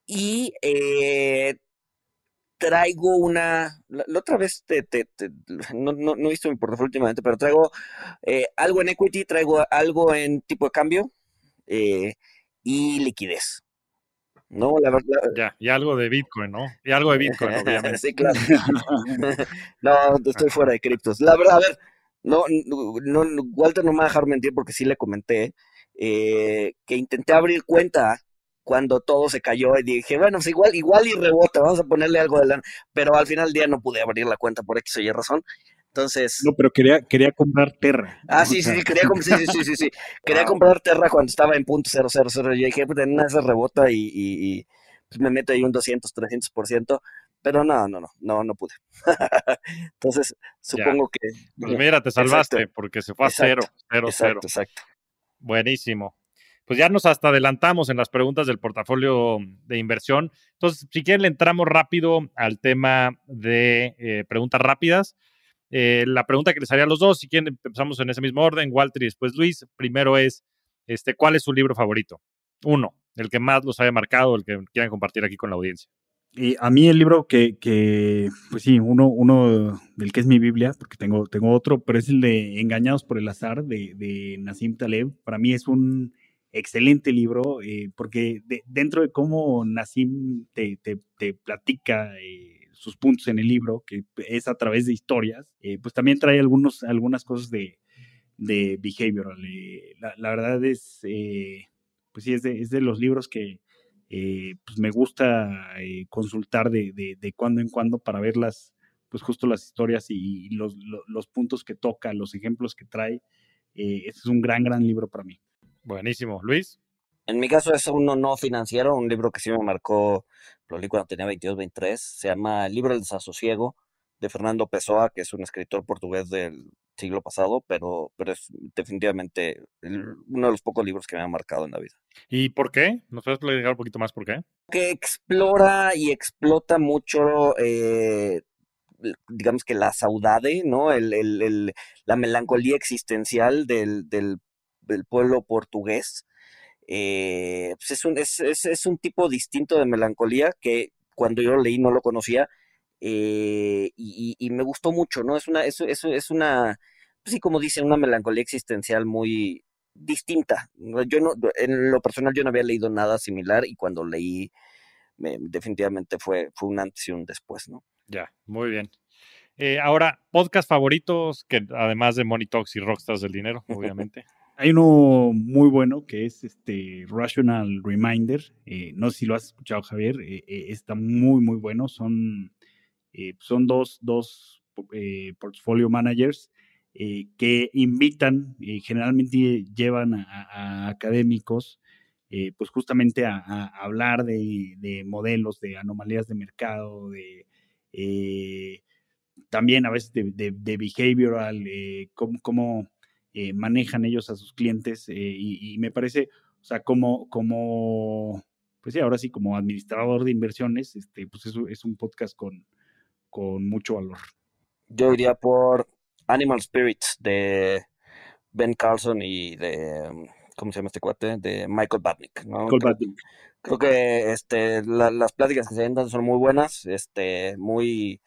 S1: y eh, traigo una, la, la otra vez te, te, te, no, no, no, he visto mi portafolio últimamente, pero traigo eh, algo en equity, traigo algo en tipo de cambio eh, y liquidez. No, la verdad.
S2: Ya, y algo de Bitcoin, ¿no? Y algo de Bitcoin, obviamente.
S1: sí, claro. no, estoy fuera de criptos. La verdad, a ver, no, no, Walter no me va a dejar mentir porque sí le comenté eh, que intenté abrir cuenta cuando todo se cayó y dije, bueno, pues igual, igual y rebota, vamos a ponerle algo de lana. Pero al final del día no pude abrir la cuenta por X o Y razón. Entonces.
S3: No, pero quería, quería comprar Terra.
S1: Ah, sí, sí, sí, quería, sí, sí, sí, sí, Quería wow. comprar Terra cuando estaba en punto cero, cero, cero. Yo dije, pues en una rebota y, y, y pues me meto ahí un 200, 300%. Pero no, no, no, no, no pude. Entonces, supongo
S2: ya.
S1: que.
S2: Pues mira, te salvaste exacto. porque se fue a
S1: exacto,
S2: cero, cero,
S1: exacto,
S2: cero.
S1: Exacto.
S2: Buenísimo. Pues ya nos hasta adelantamos en las preguntas del portafolio de inversión. Entonces, si quieren, le entramos rápido al tema de eh, preguntas rápidas. Eh, la pregunta que les haría a los dos, si quieren, empezamos en ese mismo orden, Walter y después Luis. Primero es, este, ¿cuál es su libro favorito? Uno, el que más los haya marcado, el que quieran compartir aquí con la audiencia.
S3: Y a mí el libro que, que, pues sí, uno, uno del que es mi Biblia, porque tengo, tengo otro, pero es el de Engañados por el Azar de, de Nassim Taleb. Para mí es un excelente libro, eh, porque de, dentro de cómo Nassim te, te, te platica eh, sus puntos en el libro, que es a través de historias, eh, pues también trae algunos, algunas cosas de, de behavioral. Eh, la, la, verdad es, eh, pues sí, es de, es de, los libros que pues me gusta consultar de, de, de, cuando en cuando para ver las, pues justo las historias y, y los, los, los, puntos que toca, los ejemplos que trae. este es un gran, gran libro para mí.
S2: Buenísimo. Luis.
S1: En mi caso es uno no financiero, un libro que sí me marcó, lo leí cuando tenía 22, 23, se llama El libro del desasosiego de Fernando Pessoa, que es un escritor portugués del siglo pasado, pero, pero es definitivamente el, uno de los pocos libros que me ha marcado en la vida.
S2: ¿Y por qué? ¿Nos puedes explicar un poquito más por qué?
S1: Que explora y explota mucho, eh, digamos que la saudade, ¿no? El, el, el, la melancolía existencial del, del, del pueblo portugués eh, pues es, un, es, es, es, un tipo distinto de melancolía que cuando yo lo leí no lo conocía eh, y, y, me gustó mucho, ¿no? Es una, es, es, es una, pues sí, como dicen, una melancolía existencial muy, distinta. Yo no, en lo personal yo no había leído nada similar y cuando leí definitivamente fue, fue un antes y un después, ¿no?
S2: Ya, muy bien. Eh, ahora, podcast favoritos, que además de Money Talks y Rockstars del Dinero, obviamente.
S3: Hay uno muy bueno que es este Rational Reminder. Eh, no sé si lo has escuchado, Javier. Eh, está muy, muy bueno. Son, son dos, dos portfolio managers que invitan, generalmente llevan a, académicos, pues justamente a, hablar de, de, modelos, de anomalías de mercado, de también a veces de, behavioral, eh, cómo, eh, manejan ellos a sus clientes eh, y, me parece, o sea, como, como, pues sí, ahora sí, como administrador de inversiones, este, pues es, es un podcast con, con mucho valor.
S1: Yo iría por Animal Spirits de Ben Carlson y de, ¿cómo se llama este cuate? De Michael Babnick, ¿no? Creo que este, las pláticas que se dan son muy buenas, este, muy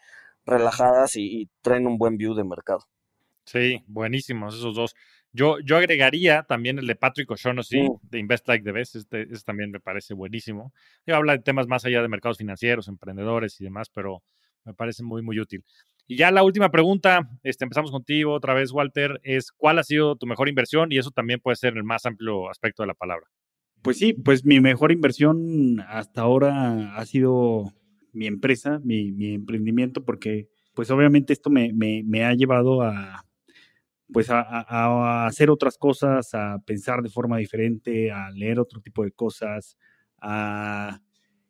S1: relajadas y, traen un buen view de mercado.
S2: Sí, buenísimos esos dos. Yo, yo agregaría también el de Patrick O'Shaughnessy, de Invest Like the Best, este, este, también me parece buenísimo. habla de temas más allá de mercados financieros, emprendedores y demás, pero me parece muy, muy útil. Y ya la última pregunta, este, empezamos contigo otra vez, Walter, es ¿cuál ha sido tu mejor inversión? Y eso también puede ser el más amplio aspecto de la palabra.
S3: Pues sí, pues mi mejor inversión hasta ahora ha sido mi empresa, mi, mi emprendimiento, porque pues obviamente esto me, me, ha llevado a, pues a, hacer otras cosas, a pensar de forma diferente, a leer otro tipo de cosas, a,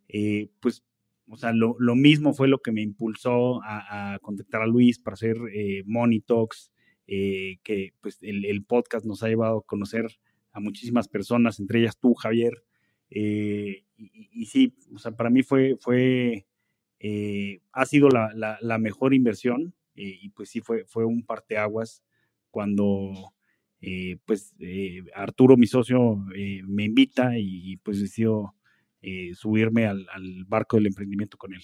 S3: eh, pues, o sea, lo, lo, mismo fue lo que me impulsó a, contactar a Luis para hacer eh, Money Talks, eh, que pues el, el, podcast nos ha llevado a conocer a muchísimas personas, entre ellas tú, Javier. y, y, sí, o sea, para mí fue, fue eh, ha sido la, la, mejor inversión eh, y pues sí fue, fue un parteaguas cuando eh, pues Arturo, mi socio, me invita y pues decido subirme al, barco del emprendimiento con él.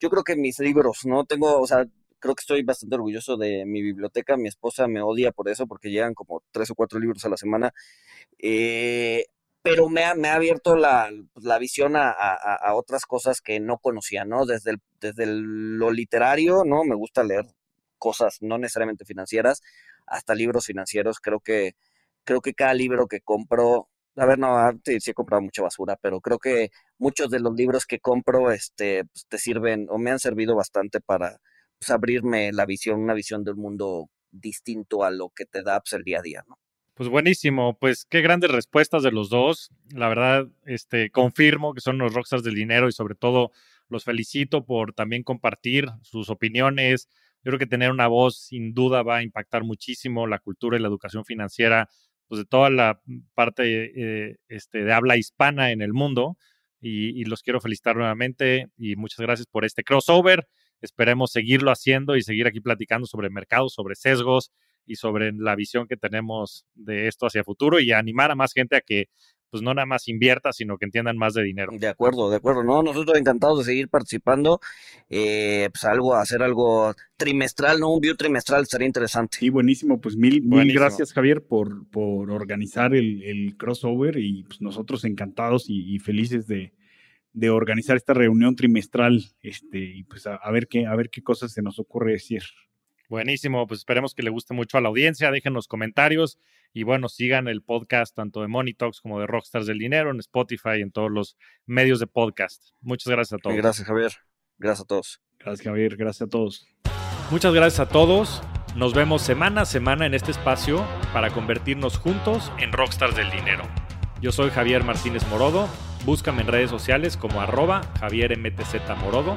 S1: Yo creo que mis libros, ¿no? Tengo, o sea, creo que estoy bastante orgulloso de mi biblioteca. Mi esposa me odia por eso, porque llegan como tres o cuatro libros a la semana. Eh, pero me ha, me ha abierto la, pues, la visión a, a, otras cosas que no conocía, ¿no? Desde, el, desde lo literario, ¿no? Me gusta leer cosas no necesariamente financieras, hasta libros financieros. Creo que, creo que cada libro que compro, a ver, no, ah, sí, he comprado mucha basura, pero creo que muchos de los libros que compro, este, pues, te sirven o me han servido bastante para pues, abrirme la visión, una visión del mundo distinto a lo que te da pues, el día a día.
S2: Pues buenísimo, pues qué grandes respuestas de los dos. La verdad, este, confirmo que son los rockstars del dinero y sobre todo los felicito por también compartir sus opiniones. Yo creo que tener una voz sin duda va a impactar muchísimo la cultura y la educación financiera pues de toda la parte eh, este, de habla hispana en el mundo. Y, y, los quiero felicitar nuevamente y muchas gracias por este crossover. Esperemos seguirlo haciendo y seguir aquí platicando sobre mercados, sobre sesgos y sobre la visión que tenemos de esto hacia futuro y animar a más gente a que pues no nada más invierta, sino que entiendan más de dinero.
S1: De acuerdo, de acuerdo. No, nosotros encantados de seguir participando. Eh, pues algo, hacer algo trimestral, ¿no? Un view trimestral estaría interesante.
S3: Sí, buenísimo. Pues mil, mil gracias, Javier, por, por organizar el, crossover y pues nosotros encantados y, felices de, de, organizar esta reunión trimestral. Este, y pues a, a, ver qué, a ver qué cosas se nos ocurre decir.
S2: Buenísimo, pues esperemos que le guste mucho a la audiencia, dejen los comentarios y bueno, sigan el podcast tanto de Money Talks como de Rockstars del Dinero en Spotify y en todos los medios de podcast. Muchas gracias a todos.
S1: Gracias Javier, gracias a todos.
S3: Gracias Javier, gracias a todos.
S2: Muchas gracias a todos. Nos vemos semana a semana en este espacio para convertirnos juntos en Rockstars del Dinero. Yo soy Javier Martínez Morodo. Búscame en redes sociales como arroba Javier MTZ Morodo